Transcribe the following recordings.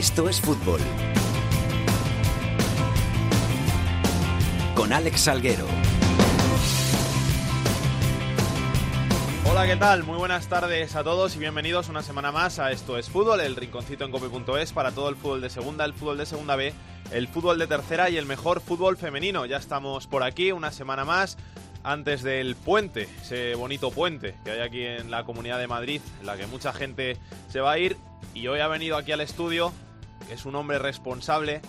Esto es fútbol. Con Alex Salguero. Hola, ¿qué tal? Muy buenas tardes a todos y bienvenidos una semana más a Esto es Fútbol, el rinconcito en cope.es para todo el fútbol de segunda, el fútbol de segunda B, el fútbol de tercera y el mejor fútbol femenino. Ya estamos por aquí una semana más antes del puente, ese bonito puente que hay aquí en la Comunidad de Madrid, en la que mucha gente se va a ir y hoy ha venido aquí al estudio, es un hombre responsable,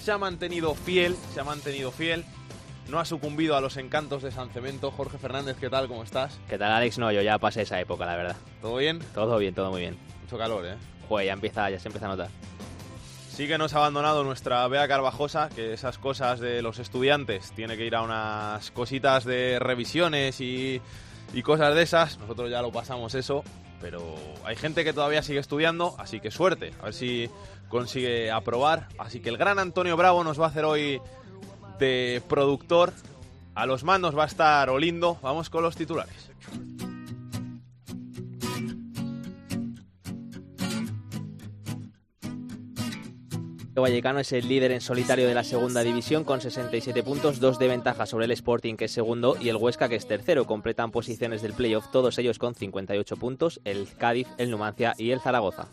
se ha mantenido fiel, se ha mantenido fiel, no ha sucumbido a los encantos de San Cemento. Jorge Fernández, ¿qué tal? ¿Cómo estás? ¿Qué tal, Alex? No, yo ya pasé esa época, la verdad. ¿Todo bien? Todo bien, todo muy bien. Mucho calor, ¿eh? Joder, ya empieza, ya se empieza a notar. Sí que nos ha abandonado nuestra Bea Carvajosa, que esas cosas de los estudiantes, tiene que ir a unas cositas de revisiones y, y cosas de esas. Nosotros ya lo pasamos eso, pero hay gente que todavía sigue estudiando, así que suerte, a ver si consigue aprobar. Así que el gran Antonio Bravo nos va a hacer hoy de productor. A los mandos va a estar Olindo. Vamos con los titulares. Vallecano es el líder en solitario de la segunda división con 67 puntos, dos de ventaja sobre el Sporting que es segundo y el Huesca que es tercero. Completan posiciones del playoff todos ellos con 58 puntos, el Cádiz, el Numancia y el Zaragoza.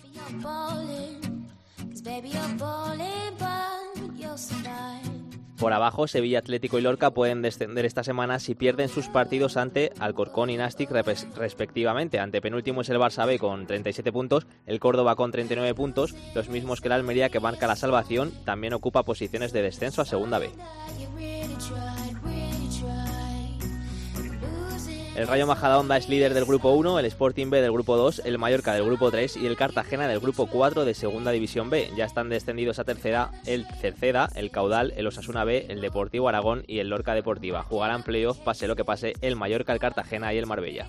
Por abajo, Sevilla Atlético y Lorca pueden descender esta semana si pierden sus partidos ante Alcorcón y Nastic respectivamente. Ante penúltimo es el Barça B con 37 puntos, el Córdoba con 39 puntos, los mismos que la Almería que marca la salvación, también ocupa posiciones de descenso a Segunda B. El Rayo Majadahonda es líder del grupo 1, el Sporting B del grupo 2, el Mallorca del grupo 3 y el Cartagena del grupo 4 de Segunda División B. Ya están descendidos a tercera el Cerceda, el Caudal, el Osasuna B, el Deportivo Aragón y el Lorca Deportiva. Jugarán playoff pase lo que pase el Mallorca, el Cartagena y el Marbella.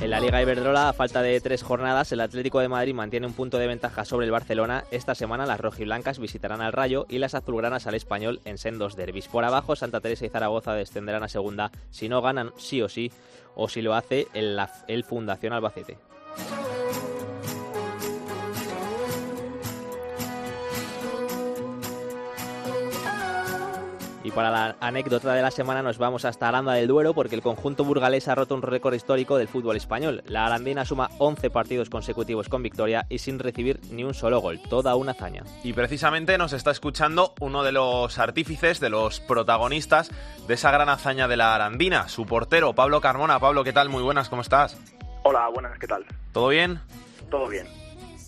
En la Liga Iberdrola, a falta de tres jornadas, el Atlético de Madrid mantiene un punto de ventaja sobre el Barcelona. Esta semana las rojiblancas visitarán al Rayo y las azulgranas al Español en sendos derbis. Por abajo, Santa Teresa y Zaragoza descenderán a segunda si no ganan sí o sí, o si lo hace el, el Fundación Albacete. Y para la anécdota de la semana nos vamos hasta Aranda del Duero porque el conjunto burgalés ha roto un récord histórico del fútbol español. La arandina suma 11 partidos consecutivos con victoria y sin recibir ni un solo gol. Toda una hazaña. Y precisamente nos está escuchando uno de los artífices, de los protagonistas de esa gran hazaña de la arandina, su portero, Pablo Carmona. Pablo, ¿qué tal? Muy buenas, ¿cómo estás? Hola, buenas, ¿qué tal? ¿Todo bien? Todo bien.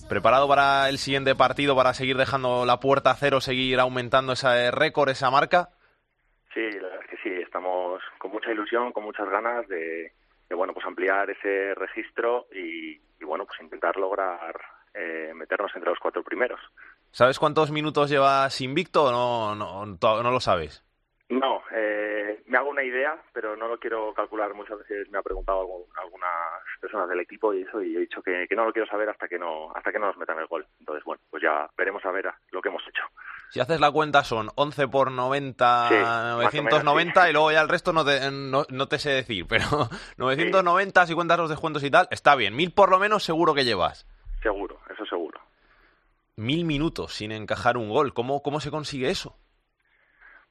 ¿Preparado para el siguiente partido, para seguir dejando la puerta a cero, seguir aumentando ese récord, esa marca? Sí, la verdad es que sí, estamos con mucha ilusión, con muchas ganas de, bueno, pues ampliar ese registro y, bueno, pues intentar lograr eh, meternos entre los cuatro primeros. ¿Sabes cuántos minutos llevas invicto o no, no, no lo sabes? No, eh, me hago una idea, pero no lo quiero calcular. Muchas veces me ha preguntado algunas personas del equipo y eso, y he dicho que, no lo quiero saber hasta que no hasta que no nos metan el gol. Entonces, bueno, pues ya veremos a ver lo que hemos. Si haces la cuenta son 11 por 90, 990 y luego ya el resto no te, no, te sé decir, pero 990 si cuentas los descuentos y tal, está bien. Mil por lo menos seguro que llevas. Seguro, eso seguro. Mil minutos sin encajar un gol. ¿Cómo, cómo se consigue eso?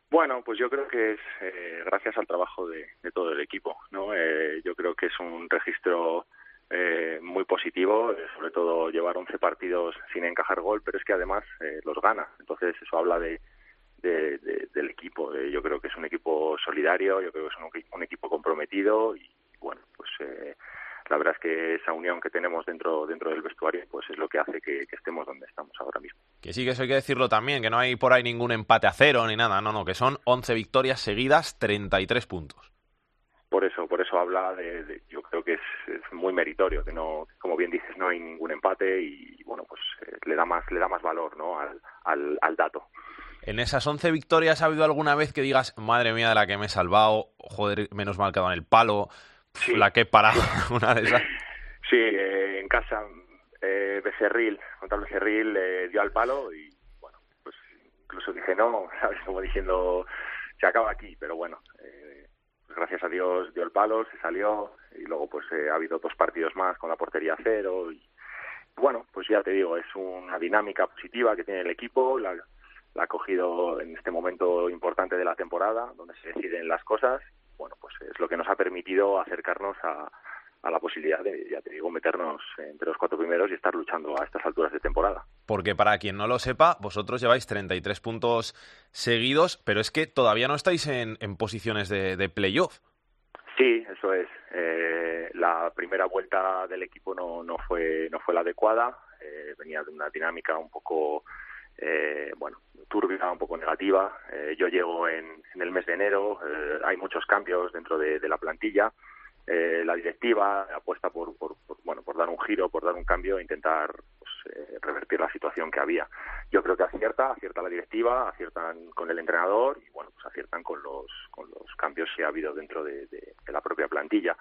Bueno, pues yo creo que es eh, gracias al trabajo de, todo el equipo, ¿no? Eh, yo creo que es un registro eh, muy positivo, sobre todo llevar 11 partidos sin encajar gol, pero es que además los gana. Entonces eso habla de, del equipo. yo creo que es un equipo solidario, yo creo que es un, un equipo comprometido y bueno, pues la verdad es que esa unión que tenemos dentro dentro del vestuario pues es lo que hace que, estemos donde estamos ahora mismo. Que sí, que eso hay que decirlo también, que no hay por ahí ningún empate a cero ni nada, no, no, que son 11 victorias seguidas, 33 puntos. Por eso, por eso habla de, creo que es, muy meritorio, que no, como bien dices, no hay ningún empate y bueno, pues eh, le da más le da más valor, ¿no? al, al, dato. En esas 11 victorias ha habido alguna vez que digas, madre mía de la que me he salvado, joder, menos mal que en el palo, la que para una de esas. Sí, eh, en casa eh, Becerril, contra Becerril eh, dio al palo y bueno, pues incluso dije no, ¿sabes? Como diciendo, se acaba aquí, pero bueno, eh, pues gracias a Dios dio el palo, se salió y luego pues ha habido dos partidos más con la portería cero y bueno, pues ya te digo, es una dinámica positiva que tiene el equipo, la, la ha cogido en este momento importante de la temporada, donde se deciden las cosas. Bueno, pues es lo que nos ha permitido acercarnos a, a la posibilidad de, ya te digo, meternos entre los cuatro primeros y estar luchando a estas alturas de temporada. Porque para quien no lo sepa, vosotros lleváis 33 puntos seguidos, pero es que todavía no estáis en, en posiciones de, de playoff. Sí, eso es. Eh, la primera vuelta del equipo no, no, fue, no fue la adecuada. Eh, venía de una dinámica un poco, eh, bueno, turbia, un poco negativa. Eh, yo llego en, el mes de enero. Eh, hay muchos cambios dentro de, la plantilla. Eh, la directiva apuesta por, por, por, bueno por dar un giro, por dar un cambio intentar eh, revertir la situación que había. Yo creo que acierta, acierta la directiva, aciertan con el entrenador y bueno pues aciertan con los con los cambios que ha habido dentro de, de, de la propia plantilla.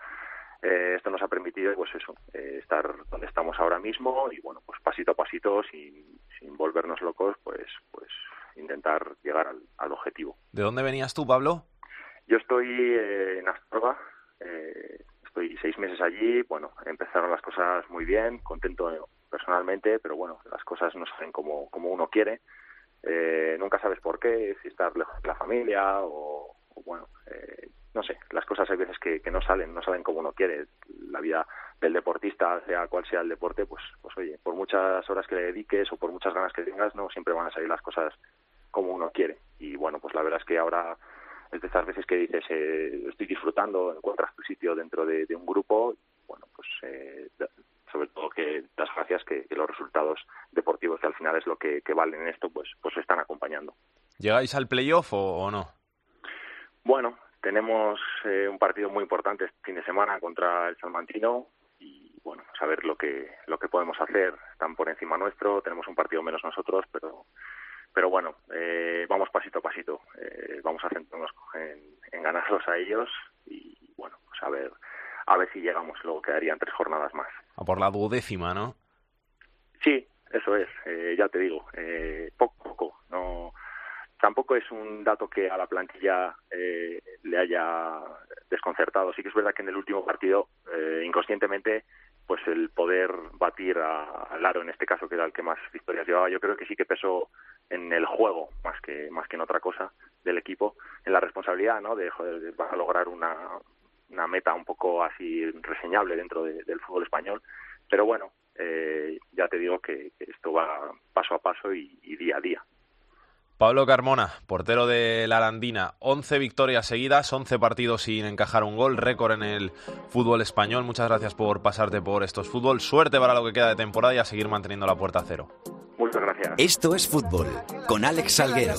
Eh, esto nos ha permitido pues eso eh, estar donde estamos ahora mismo y bueno pues pasito a pasito sin, sin volvernos locos pues pues intentar llegar al, al objetivo. ¿De dónde venías tú, Pablo? Yo estoy eh, en Astorga, estoy seis meses allí, bueno, empezaron las cosas muy bien, contento personalmente, pero bueno, las cosas no salen como, como uno quiere. Eh, nunca sabes por qué, si estar lejos de la familia o, o bueno, eh, no sé, las cosas hay veces que, que, no salen, no salen como uno quiere. La vida del deportista, sea cual sea el deporte, pues, pues oye, por muchas horas que le dediques o por muchas ganas que tengas, no siempre van a salir las cosas como uno quiere. Y bueno, pues la verdad es que ahora es de estas veces que dices eh, estoy disfrutando, encuentras tu sitio dentro de, de un grupo, bueno, pues eh, sobre todo que das gracias que, que, los resultados deportivos que al final es lo que, que valen en esto, pues pues están acompañando. ¿Llegáis al playoff o, o no? Bueno, tenemos eh, un partido muy importante este fin de semana contra el Salmantino y bueno, saber lo que lo que podemos hacer. Están por encima nuestro, tenemos un partido menos nosotros, pero pero bueno, eh, vamos pasito a pasito. Eh, vamos a centrarnos en, en, ganarlos a ellos y bueno, pues a ver, a ver si llegamos. Luego quedarían tres jornadas más. A por la duodécima, ¿no? Sí, eso es. Eh, ya te digo, eh, poco. No, tampoco es un dato que a la plantilla eh, le haya desconcertado. Sí que es verdad que en el último partido, eh, inconscientemente, pues el poder batir a, a Laro, en este caso, que era el que más victorias llevaba, yo creo que sí que pesó en el juego más que más que en otra cosa del equipo en la responsabilidad no de joder vas a lograr una una meta un poco así reseñable dentro de, del fútbol español pero bueno eh, ya te digo que, que, esto va paso a paso y, y, día a día Pablo Carmona, portero de la Arandina, 11 victorias seguidas, 11 partidos sin encajar un gol, récord en el fútbol español. Muchas gracias por pasarte por estos fútbol. Suerte para lo que queda de temporada y a seguir manteniendo la puerta a cero. Muchas gracias. Esto es fútbol con Alex Salguero.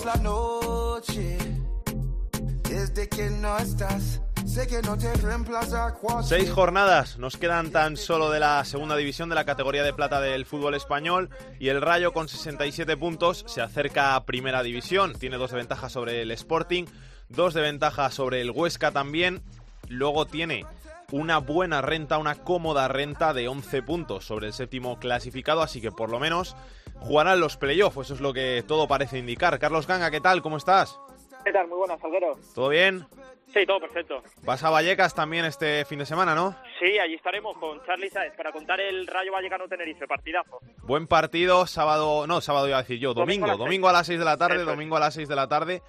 Seis jornadas nos quedan tan solo de la segunda división de la categoría de plata del fútbol español y el Rayo con 67 puntos se acerca a primera división. Tiene dos de ventaja sobre el Sporting, dos de ventaja sobre el Huesca también. Luego tiene una buena renta, una cómoda renta de 11 puntos sobre el séptimo clasificado, así que por lo menos jugarán los playoffs, eso es lo que todo parece indicar. Carlos Ganga, ¿qué tal? ¿Cómo estás? ¿Qué tal? Muy buenas, Salguero. ¿Todo bien? Sí, todo perfecto. Vas a Vallecas también este fin de semana, ¿no? Sí, allí estaremos con Charlie Sáez para contar el Rayo Vallecano Tenerife, partidazo. Buen partido, sábado, no, sábado iba a decir yo, domingo, domingo a, domingo a las 6 de la tarde, Eso domingo a las 6 de la tarde.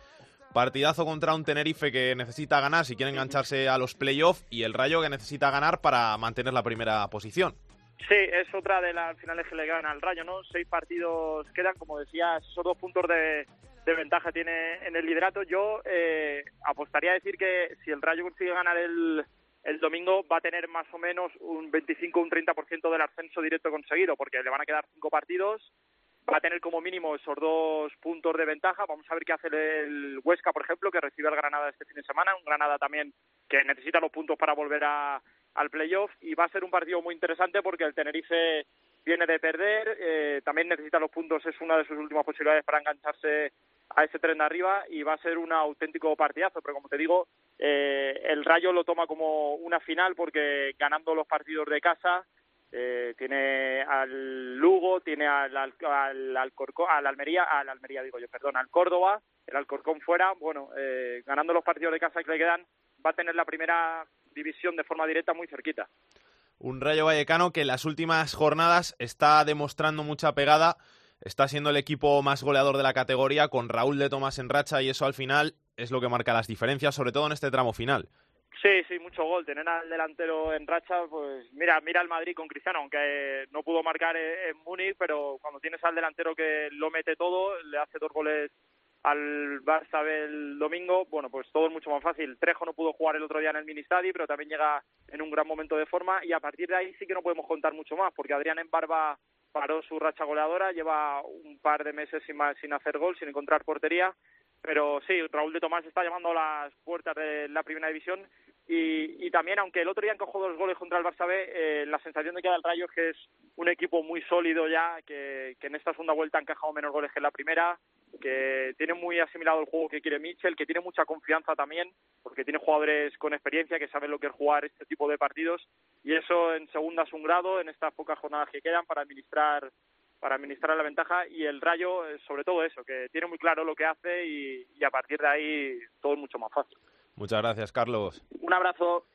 Partidazo contra un Tenerife que necesita ganar si quiere engancharse a los playoffs y el Rayo que necesita ganar para mantener la primera posición. Sí, es otra de las finales que le ganan al Rayo, ¿no? Seis partidos quedan, como decías, esos dos puntos de, de ventaja tiene en el liderato. Yo eh, apostaría a decir que si el Rayo consigue ganar el, el domingo va a tener más o menos un 25 un 30% del ascenso directo conseguido, porque le van a quedar cinco partidos, va a tener como mínimo esos dos puntos de ventaja. Vamos a ver qué hace el Huesca, por ejemplo, que recibe al Granada este fin de semana, un Granada también que necesita los puntos para volver a, al playoff y va a ser un partido muy interesante porque el Tenerife viene de perder, eh, también necesita los puntos, es una de sus últimas posibilidades para engancharse a ese tren de arriba y va a ser un auténtico partidazo, pero como te digo, eh, el Rayo lo toma como una final porque ganando los partidos de casa eh, tiene al Lugo, tiene al, al, al, Almería, al Almería digo yo, perdón, al Córdoba, el Alcorcón fuera, bueno, eh, ganando los partidos de casa que le quedan, va a tener la primera división de forma directa muy cerquita. Un Rayo Vallecano que en las últimas jornadas está demostrando mucha pegada, está siendo el equipo más goleador de la categoría con Raúl de Tomás en racha y eso al final es lo que marca las diferencias, sobre todo en este tramo final. Sí, sí, mucho gol. Tener al delantero en racha, pues mira, mira al Madrid con Cristiano, aunque no pudo marcar en Múnich, pero cuando tienes al delantero que lo mete todo, le hace dos goles al Barça el domingo, bueno, pues todo es mucho más fácil. Trejo no pudo jugar el otro día en el Ministadi, pero también llega en un gran momento de forma y a partir de ahí sí que no podemos contar mucho más, porque Adrián en Barba paró su racha goleadora, lleva un par de meses sin, sin hacer gol, sin encontrar portería, pero sí, Raúl de Tomás está llamando a las puertas de la primera división. Y, y, también, aunque el otro día encajó dos goles contra el Barça B, eh, la sensación de que da el Rayo es que es un equipo muy sólido ya, que, que en esta segunda vuelta ha encajado menos goles que en la primera, que tiene muy asimilado el juego que quiere Mitchell, que tiene mucha confianza también, porque tiene jugadores con experiencia que saben lo que es jugar este tipo de partidos, y eso en segunda es un grado en estas pocas jornadas que quedan para administrar para administrar la ventaja y el Rayo, eh, sobre todo eso, que tiene muy claro lo que hace y, y a partir de ahí todo es mucho más fácil. Muchas gracias, Carlos. Un abrazo.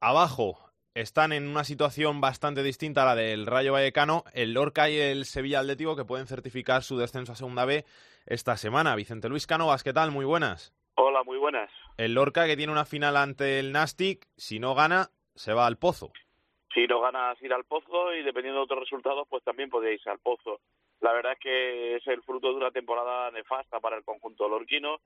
Abajo están en una situación bastante distinta a la del Rayo Vallecano, el Lorca y el Sevilla Atlético, que pueden certificar su descenso a Segunda B esta semana. Vicente Luis Canovas, ¿qué tal? Muy buenas. Hola, muy buenas. El Lorca, que tiene una final ante el Nastic, si no gana, se va al pozo. Si no ganas, ir al pozo y dependiendo de otros resultados, pues también podéis ir al pozo. La verdad es que es el fruto de una temporada nefasta para el conjunto lorquino.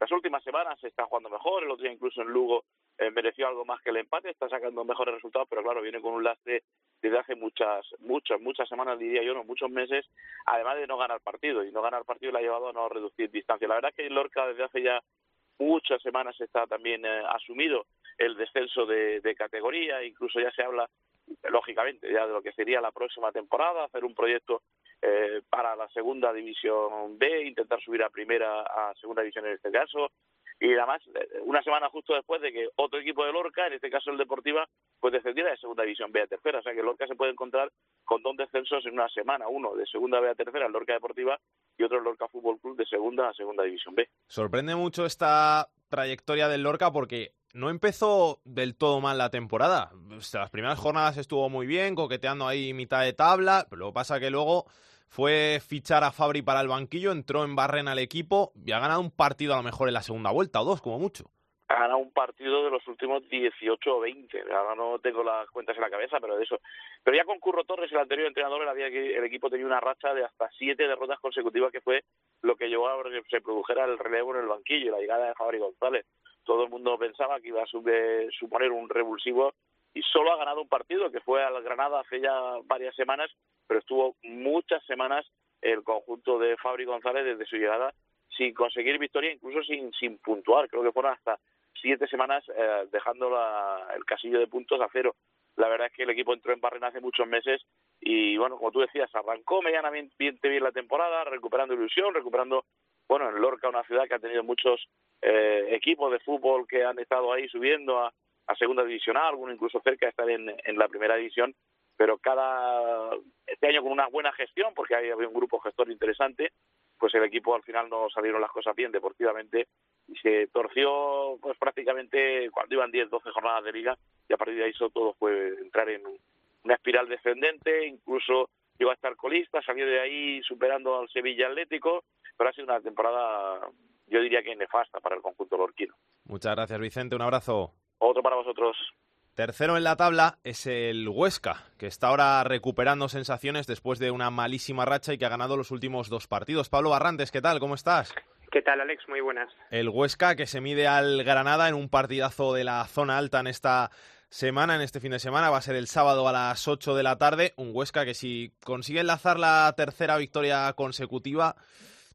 Las últimas semanas se está jugando mejor, el otro día incluso en Lugo eh, mereció algo más que el empate, está sacando mejores resultados, pero claro, viene con un lastre desde hace muchas, muchas, muchas semanas, diría yo, no muchos meses, además de no ganar partido, y no ganar partido le ha llevado a no reducir distancia. La verdad es que Lorca desde hace ya muchas semanas está también eh, asumido el descenso de, de categoría, incluso ya se habla lógicamente ya de lo que sería la próxima temporada, hacer un proyecto eh, para la segunda división B, intentar subir a primera, a segunda división en este caso, y además eh, una semana justo después de que otro equipo de Lorca, en este caso el Deportiva, pues descendiera de segunda división B a tercera, o sea que Lorca se puede encontrar con dos descensos en una semana, uno de segunda B a tercera, el Lorca Deportiva, y otro el Lorca Fútbol Club de segunda a segunda división B. Sorprende mucho esta trayectoria del Lorca porque no empezó del todo mal la temporada. las primeras jornadas estuvo muy bien, coqueteando ahí mitad de tabla, pero lo que pasa que luego fue fichar a Fabri para el banquillo, entró en Barrena al equipo y ha ganado un partido a lo mejor en la segunda vuelta o dos, como mucho. Ha ganado un partido de los últimos 18 o 20. Ahora no tengo las cuentas en la cabeza, pero de eso. Pero ya con Curro Torres, el anterior entrenador, el, el equipo tenía una racha de hasta siete derrotas consecutivas, que fue lo que llevó a que se produjera el relevo en el banquillo, la llegada de Fabri González todo el mundo pensaba que iba a suponer un revulsivo y solo ha ganado un partido que fue al Granada hace ya varias semanas, pero estuvo muchas semanas el conjunto de Fabri González desde su llegada sin conseguir victoria, incluso sin, sin puntuar. Creo que fueron hasta siete semanas eh, dejando el casillo de puntos a cero. La verdad es que el equipo entró en Barrena hace muchos meses y, bueno, como tú decías, arrancó medianamente bien la temporada, recuperando ilusión, recuperando, bueno, en Lorca, una ciudad que ha tenido muchos eh, equipos de fútbol que han estado ahí subiendo a, segunda divisional, algunos incluso cerca de estar en, en la primera división, pero cada este año con una buena gestión, porque había un grupo gestor interesante, pues el equipo al final no salieron las cosas bien deportivamente y se torció pues prácticamente cuando iban 10, 12 jornadas de liga y a partir de ahí eso todo fue entrar en una espiral descendente, incluso llegó a estar colista, salió de ahí superando al Sevilla Atlético, pero ha sido una temporada yo diría que nefasta para el conjunto lorquino. Muchas gracias, Vicente. Un abrazo. Otro para vosotros. Tercero en la tabla es el Huesca, que está ahora recuperando sensaciones después de una malísima racha y que ha ganado los últimos dos partidos. Pablo Barrantes, ¿qué tal? ¿Cómo estás? ¿Qué tal, Alex? Muy buenas. El Huesca que se mide al Granada en un partidazo de la zona alta en esta semana, en este fin de semana. Va a ser el sábado a las 8 de la tarde. Un Huesca que si consigue enlazar la tercera victoria consecutiva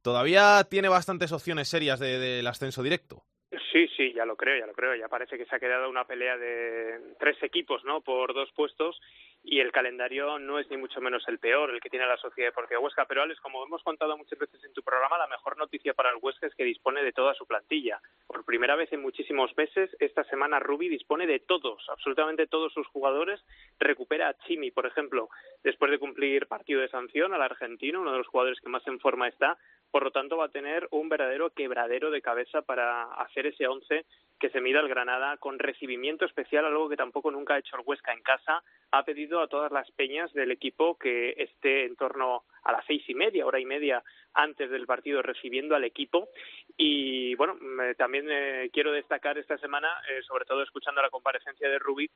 todavía tiene bastantes opciones serias del ascenso directo. Sí, sí, ya lo creo, ya lo creo. Ya parece que se ha quedado una pelea de tres equipos, ¿no? Por dos puestos y el calendario no es ni mucho menos el peor, el que tiene la Sociedad Deportiva Huesca. Pero, Alex, como hemos contado muchas veces en tu programa, la mejor noticia para el Huesca es que dispone de toda su plantilla. Por primera vez en muchísimos meses, esta semana Rubi dispone de todos, absolutamente todos sus jugadores. Recupera a Chimi, por ejemplo, después de cumplir partido de sanción al argentino, uno de los jugadores que más en forma está, por lo tanto va a tener un verdadero quebradero de cabeza para hacer ese once que se mida el Granada con recibimiento especial, algo que tampoco nunca ha hecho el Huesca en casa. Ha pedido a todas las peñas del equipo que esté en torno a las seis y media, hora y media antes del partido recibiendo al equipo. Y bueno, también eh, quiero destacar esta semana, eh, sobre todo escuchando la comparecencia de Rubí,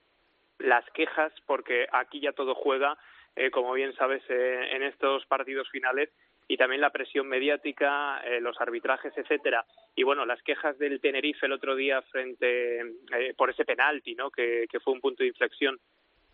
las quejas, porque aquí ya todo juega, eh, como bien sabes, en estos partidos finales y también la presión mediática, los arbitrajes, etcétera. Y bueno, las quejas del Tenerife el otro día frente por ese penalti, ¿no? que fue un punto de inflexión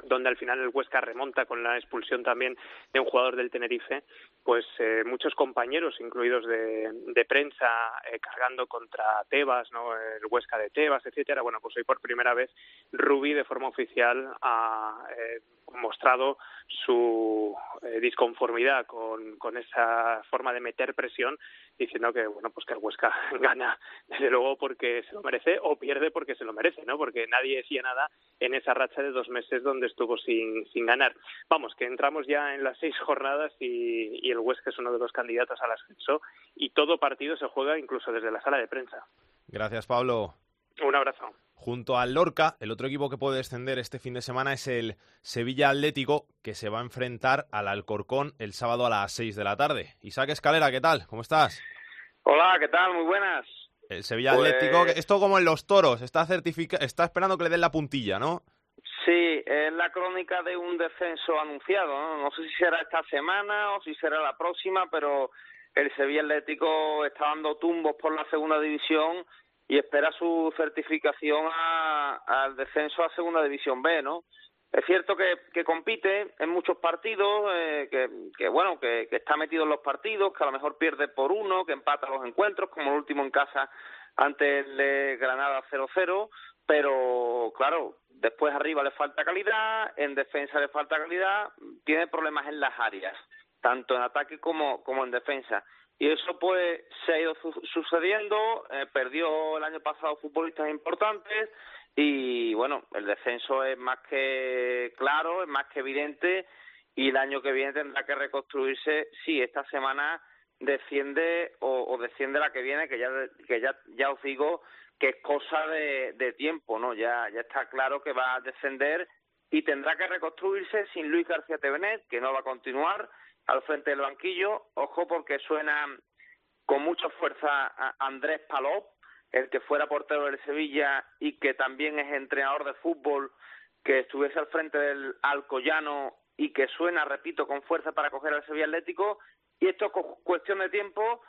donde al final el Huesca remonta con la expulsión también de un jugador del Tenerife, pues eh, muchos compañeros, incluidos de, de prensa, eh, cargando contra Tebas, ¿no? el Huesca de Tebas, etcétera. Bueno, pues hoy por primera vez Rubí de forma oficial ha eh, mostrado su eh, disconformidad con, con esa forma de meter presión diciendo que bueno pues que el Huesca gana desde luego porque se lo merece o pierde porque se lo merece no porque nadie decía nada en esa racha de dos meses donde estuvo sin, sin ganar. Vamos que entramos ya en las seis jornadas y, y el Huesca es uno de los candidatos al ascenso y todo partido se juega incluso desde la sala de prensa. Gracias Pablo. Un abrazo Junto al Lorca, el otro equipo que puede descender este fin de semana es el Sevilla Atlético, que se va a enfrentar al Alcorcón el sábado a las 6 de la tarde. Isaac Escalera, ¿qué tal? ¿Cómo estás? Hola, ¿qué tal? Muy buenas. El Sevilla pues Atlético, esto como en los toros, está, certifica... está esperando que le den la puntilla, ¿no? Sí, es la crónica de un descenso anunciado, ¿no? No sé si será esta semana o si será la próxima, pero el Sevilla Atlético está dando tumbos por la segunda división y espera su certificación al descenso a Segunda División B, ¿no? Es cierto que, que compite en muchos partidos, eh, que, bueno, que, que, está metido en los partidos, que a lo mejor pierde por uno, que empata los encuentros, como el último en casa ante el Granada 0-0, pero claro, después arriba le falta calidad, en defensa le falta calidad, tiene problemas en las áreas, tanto en ataque como en defensa. Y eso pues se ha ido sucediendo, eh, perdió el año pasado futbolistas importantes y bueno, el descenso es más que claro, es más que evidente y el año que viene tendrá que reconstruirse si esta semana desciende o, o, desciende la que viene, que ya que ya, ya os digo que es cosa de, de tiempo, ¿no? Ya, ya está claro que va a descender y tendrá que reconstruirse sin Luis García Tevenet, que no va a continuar, al frente del banquillo. Ojo porque suena con mucha fuerza a Andrés Palop, el que fuera portero del Sevilla y que también es entrenador de fútbol, que estuviese al frente del Alcoyano y que suena, repito, con fuerza para coger al Sevilla Atlético. Y esto es cuestión de tiempo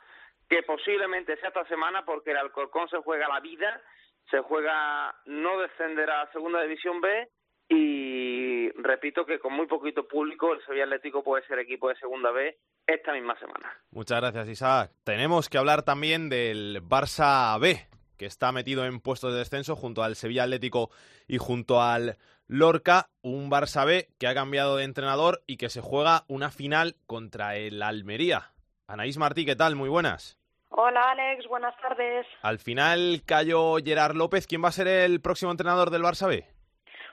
que posiblemente sea esta semana porque el Alcorcón se juega la vida, se juega no descender a la Segunda División B y repito que con muy poquito público el Sevilla Atlético puede ser equipo de segunda B esta misma semana. Muchas gracias Isaac. Tenemos que hablar también del Barça B, que está metido en puestos de descenso junto al Sevilla Atlético y junto al Lorca, un Barça B que ha cambiado de entrenador y que se juega una final contra el Almería. Anaís Martí, ¿qué tal? Muy buenas. Hola Alex, buenas tardes. Al final cayó Gerard López. ¿Quién va a ser el próximo entrenador del Barça B?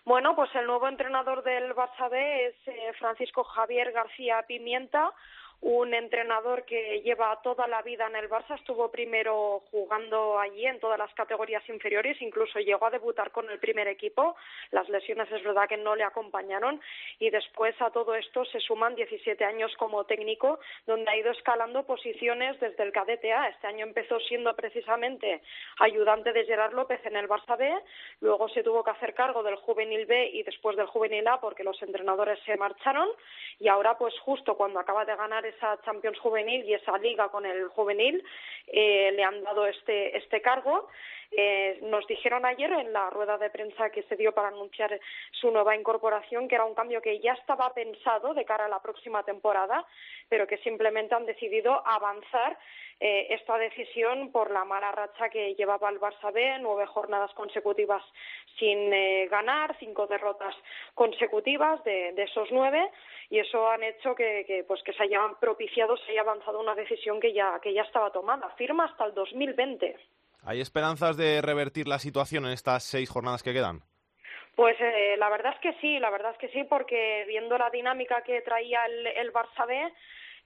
Bueno, pues el nuevo entrenador del Barça B es eh, Francisco Javier García Pimienta, un entrenador que lleva toda la vida en el Barça, estuvo primero jugando allí en todas las categorías inferiores, incluso llegó a debutar con el primer equipo, las lesiones es verdad que no le acompañaron. Y después a todo esto se suman 17 años como técnico, donde ha ido escalando posiciones desde el cadete A. Este año empezó siendo precisamente ayudante de Gerard López en el Barça B, luego se tuvo que hacer cargo del juvenil B y después del juvenil A porque los entrenadores se marcharon. Y ahora pues justo cuando acaba de ganar esa Champions Juvenil y esa liga con el juvenil, eh, le han dado este, este cargo. Eh, nos dijeron ayer en la rueda de prensa que se dio para anunciar su nueva incorporación que era un cambio que ya estaba pensado de cara a la próxima temporada, pero que simplemente han decidido avanzar eh, esta decisión por la mala racha que llevaba el Barça B, nueve jornadas consecutivas sin eh, ganar, cinco derrotas consecutivas de, esos nueve, y eso han hecho que, que, pues que se propiciado, se haya avanzado una decisión que ya, que ya estaba tomada, firma hasta el 2020. ¿Hay esperanzas de revertir la situación en estas seis jornadas que quedan? Pues eh, la verdad es que sí, la verdad es que sí, porque viendo la dinámica que traía el, el Barça B,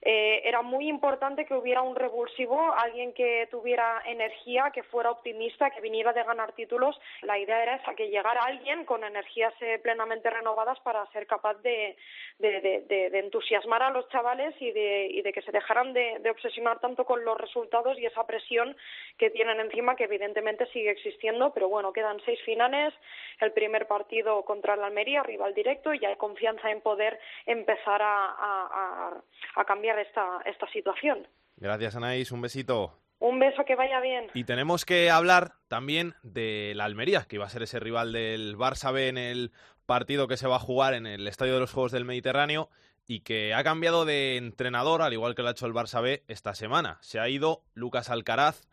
eh, era muy importante que hubiera un revulsivo, alguien que tuviera energía, que fuera optimista, que viniera de ganar títulos. La idea era esa, que llegara alguien con energías eh, plenamente renovadas para ser capaz de, entusiasmar a los chavales y de, que se dejaran de, obsesionar tanto con los resultados y esa presión que tienen encima, que evidentemente sigue existiendo, pero bueno, quedan seis finales, el primer partido contra la Almería, rival directo, y ya hay confianza en poder empezar a cambiar esta, esta situación. Gracias, Anaís. Un besito. Un beso, que vaya bien. Y tenemos que hablar también de la Almería, que iba a ser ese rival del Barça B en el partido que se va a jugar en el Estadio de los Juegos del Mediterráneo y que ha cambiado de entrenador, al igual que lo ha hecho el Barça B esta semana. Se ha ido Lucas Alcaraz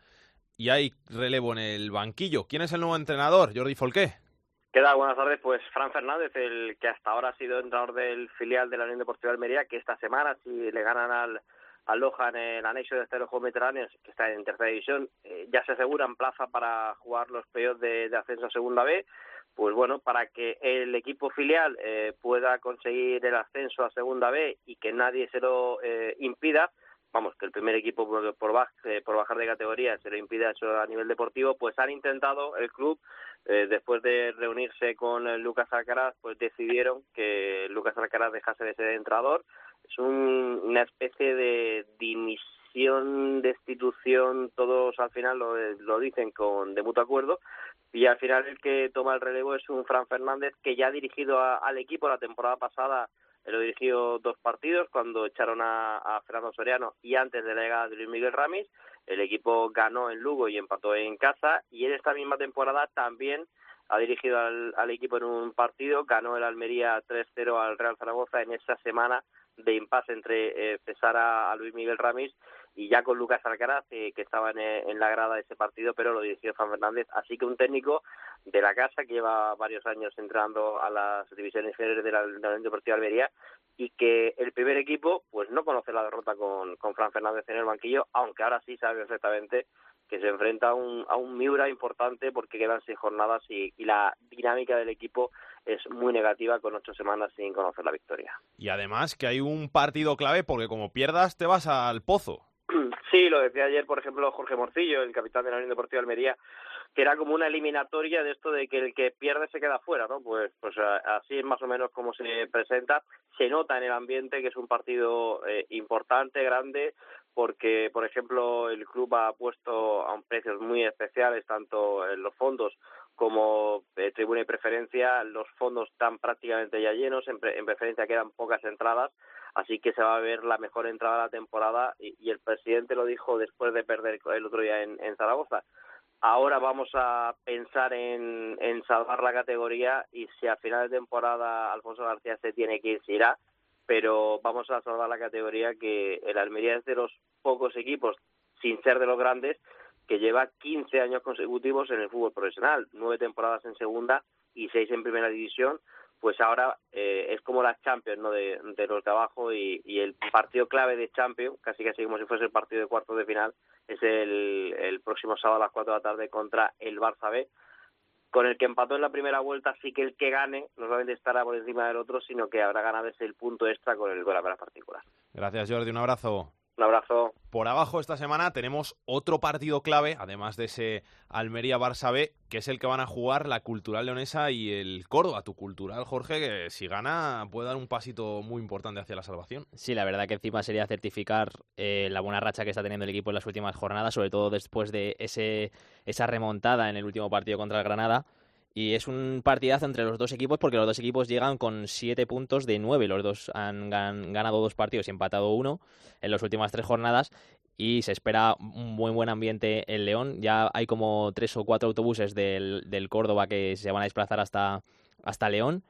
y hay relevo en el banquillo. ¿Quién es el nuevo entrenador? Jordi Folqué. ¿Qué? Buenas tardes. Pues Fran Fernández, el que hasta ahora ha sido entrenador del filial de la Unión Deportiva de Almería, que esta semana, si le ganan al, al Loja en el anexo de este Juegos Mediterráneos, que está en tercera división, eh, ya se aseguran plaza para jugar los playoffs de, ascenso a Segunda B. Pues bueno, para que el equipo filial eh, pueda conseguir el ascenso a Segunda B y que nadie se lo eh, impida, vamos, que el primer equipo por, por, eh, por, bajar de categoría se lo impida eso a nivel deportivo, pues han intentado el club, eh, después de reunirse con Lucas Alcaraz, pues decidieron que Lucas Alcaraz dejase de ser entrenador. Es una especie de dimisión, destitución, todos al final lo, lo dicen con de mutuo acuerdo, y al final el que toma el relevo es un Fran Fernández que ya ha dirigido al equipo la temporada pasada lo dirigió dos partidos cuando echaron a, Fernando Soriano y antes de la llegada de Luis Miguel Ramis. El equipo ganó en Lugo y empató en casa y en esta misma temporada también ha dirigido al, equipo en un partido, ganó el Almería 3-0 al Real Zaragoza en esa semana de impasse entre eh, a, Luis Miguel Ramis y ya con Lucas Alcaraz, eh, que estaba eh, en, la grada de ese partido, pero lo dirigió Juan Fernández. Así que un técnico de la casa que lleva varios años entrando a las divisiones inferiores de la, Unión Deportiva Almería y que el primer equipo pues no conoce la derrota con, con Fran Fernández en el banquillo, aunque ahora sí sabe perfectamente que se enfrenta a un, a un Miura importante porque quedan seis jornadas y, y, la dinámica del equipo es muy negativa con ocho semanas sin conocer la victoria. Y además que hay un partido clave porque como pierdas te vas al pozo. Sí, lo decía ayer, por ejemplo, Jorge Morcillo, el capitán de la Unión Deportiva de Almería, que era como una eliminatoria de esto de que el que pierde se queda fuera, ¿no? Pues, pues así es más o menos como se presenta. Se nota en el ambiente que es un partido eh, importante, grande, porque, por ejemplo, el club ha puesto a precios muy especiales, tanto en los fondos como eh, tribuna y preferencia. Los fondos están prácticamente ya llenos, en, en preferencia quedan pocas entradas así que se va a ver la mejor entrada de la temporada y, el presidente lo dijo después de perder el otro día en, Zaragoza. Ahora vamos a pensar en, salvar la categoría y si a final de temporada Alfonso García se tiene que ir, se irá, pero vamos a salvar la categoría que el Almería es de los pocos equipos, sin ser de los grandes, que lleva 15 años consecutivos en el fútbol profesional, nueve temporadas en segunda y seis en primera división, pues ahora eh, es como las Champions ¿no? de, los de abajo y, el partido clave de Champions, casi casi como si fuese el partido de cuartos de final, es el, el próximo sábado a las 4 de la tarde contra el Barça B, con el que empató en la primera vuelta, sí que el que gane no solamente estará por encima del otro, sino que habrá ganado ese el punto extra con el gol a particular. Gracias Jordi, un abrazo. Un abrazo. Por abajo esta semana tenemos otro partido clave, además de ese Almería-Barça B, que es el que van a jugar la Cultural Leonesa y el Córdoba. Tu Cultural, Jorge, que si gana puede dar un pasito muy importante hacia la salvación. Sí, la verdad que encima sería certificar eh, la buena racha que está teniendo el equipo en las últimas jornadas, sobre todo después de ese, esa remontada en el último partido contra el Granada y es un partidazo entre los dos equipos porque los dos equipos llegan con siete puntos de nueve. Los dos han ganado dos partidos y empatado uno en las últimas tres jornadas. Y se espera un buen buen ambiente en León. Ya hay como tres o cuatro autobuses del, del Córdoba que se van a desplazar hasta, hasta León.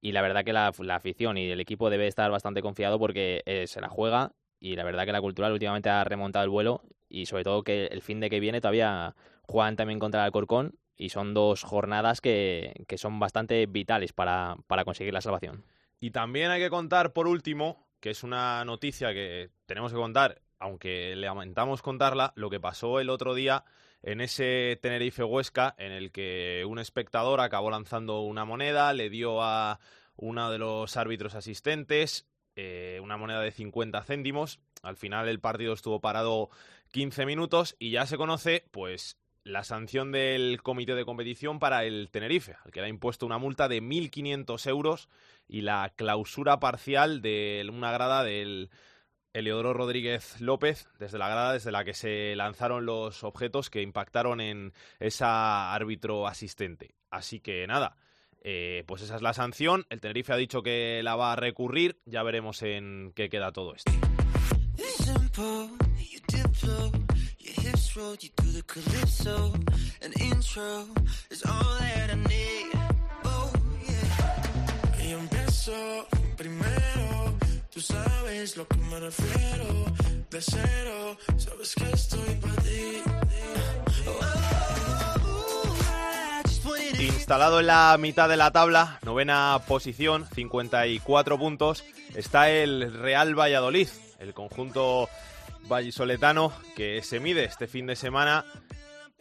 Y la verdad que la, afición y el equipo debe estar bastante confiado porque eh, se la juega. Y la verdad que la cultural últimamente ha remontado el vuelo. Y sobre todo que el fin de que viene todavía juegan también contra el Alcorcón y son dos jornadas que, son bastante vitales para, para conseguir la salvación. Y también hay que contar, por último, que es una noticia que tenemos que contar, aunque lamentamos contarla, lo que pasó el otro día en ese Tenerife Huesca, en el que un espectador acabó lanzando una moneda, le dio a uno de los árbitros asistentes, eh, una moneda de 50 céntimos. Al final el partido estuvo parado 15 minutos y ya se conoce, pues, la sanción del comité de competición para el Tenerife, al que le ha impuesto una multa de 1.500 euros y la clausura parcial de una grada del Eleodoro Rodríguez López, desde la grada desde la que se lanzaron los objetos que impactaron en esa árbitro asistente. Así que nada, eh, pues esa es la sanción. El Tenerife ha dicho que la va a recurrir. Ya veremos en qué queda todo esto. Tú sabes lo que me refiero. De cero, sabes que estoy para ti. Instalado en la mitad de la tabla, novena posición, 54 puntos, está el Real Valladolid, el conjunto vallisoletano que se mide este fin de semana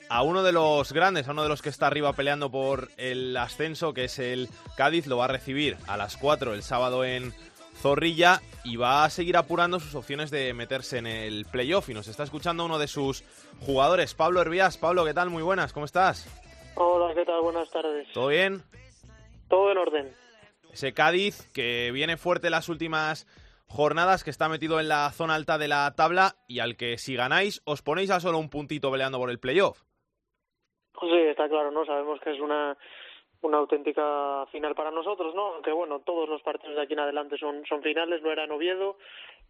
a uno de los grandes, a uno de los que está arriba peleando por el ascenso, que es el Cádiz, lo va a recibir a las 4 el sábado en Zorrilla y va a seguir apurando sus opciones de meterse en el playoff. Y nos está escuchando uno de sus jugadores, Pablo Hervías. Pablo, ¿qué tal? Muy buenas, ¿cómo estás? Hola, ¿qué tal? Buenas tardes. ¿Todo bien? Todo en orden. Ese Cádiz que viene fuerte las últimas jornadas, que está metido en la zona alta de la tabla y al que si ganáis os ponéis a solo un puntito peleando por el playoff. Pues sí, está claro, ¿no? Sabemos que es una una auténtica final para nosotros, ¿no? Aunque bueno, todos los partidos de aquí en adelante son, son finales, no era en Oviedo,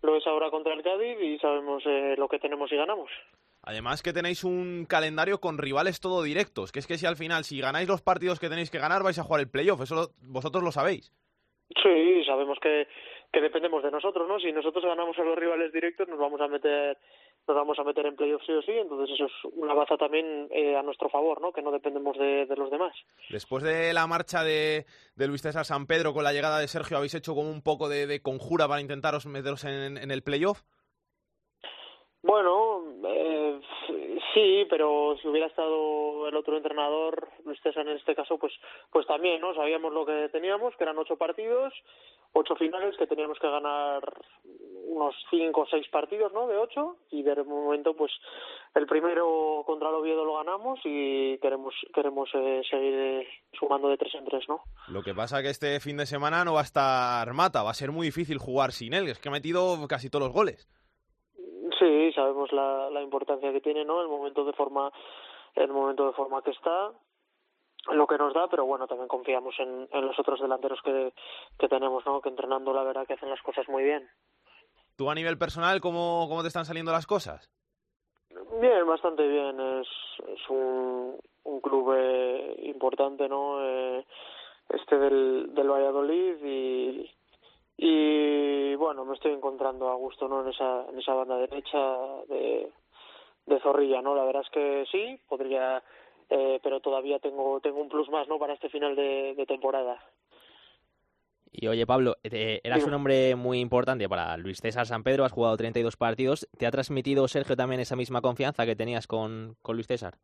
lo es ahora contra el Cádiz y sabemos eh, lo que tenemos y ganamos. Además que tenéis un calendario con rivales todo directos, que es que si al final, si ganáis los partidos que tenéis que ganar, vais a jugar el playoff, eso vosotros lo sabéis. Sí, sabemos que, que dependemos de nosotros, ¿no? Si nosotros ganamos a los rivales directos, nos vamos a meter nos vamos a meter en playoffs sí o sí, entonces eso es una baza también eh, a nuestro favor, ¿no? Que no dependemos de, los demás. Después de la marcha de, de, Luis César San Pedro con la llegada de Sergio, ¿habéis hecho como un poco de, conjura para intentaros meteros en, en el playoff? Bueno, eh, sí, pero si hubiera estado el otro entrenador, César en este caso, pues, pues también, ¿no? Sabíamos lo que teníamos, que eran ocho partidos, ocho finales, que teníamos que ganar unos cinco o seis partidos, ¿no? De ocho, y de momento, pues, el primero contra el Oviedo lo ganamos y queremos, queremos eh, seguir sumando de tres en tres, ¿no? Lo que pasa que este fin de semana no va a estar Mata, va a ser muy difícil jugar sin él, es que ha metido casi todos los goles. Sí, sabemos la, la importancia que tiene, ¿no? El momento de forma, el momento de forma que está, lo que nos da, pero bueno, también confiamos en, en los otros delanteros que, que tenemos, ¿no? Que entrenando la verdad que hacen las cosas muy bien. ¿Tú a nivel personal cómo, cómo te están saliendo las cosas? Bien, bastante bien. Es, es un, un club eh, importante, ¿no? Eh, este del, del Valladolid y, y bueno me estoy encontrando a gusto no en esa en esa banda derecha de, de Zorrilla no la verdad es que sí podría eh, pero todavía tengo tengo un plus más no para este final de, de temporada. Y oye, Pablo, eh, eras un hombre muy importante para Luis César San Pedro, has jugado 32 partidos. ¿Te ha transmitido Sergio también esa misma confianza que tenías con, con Luis César?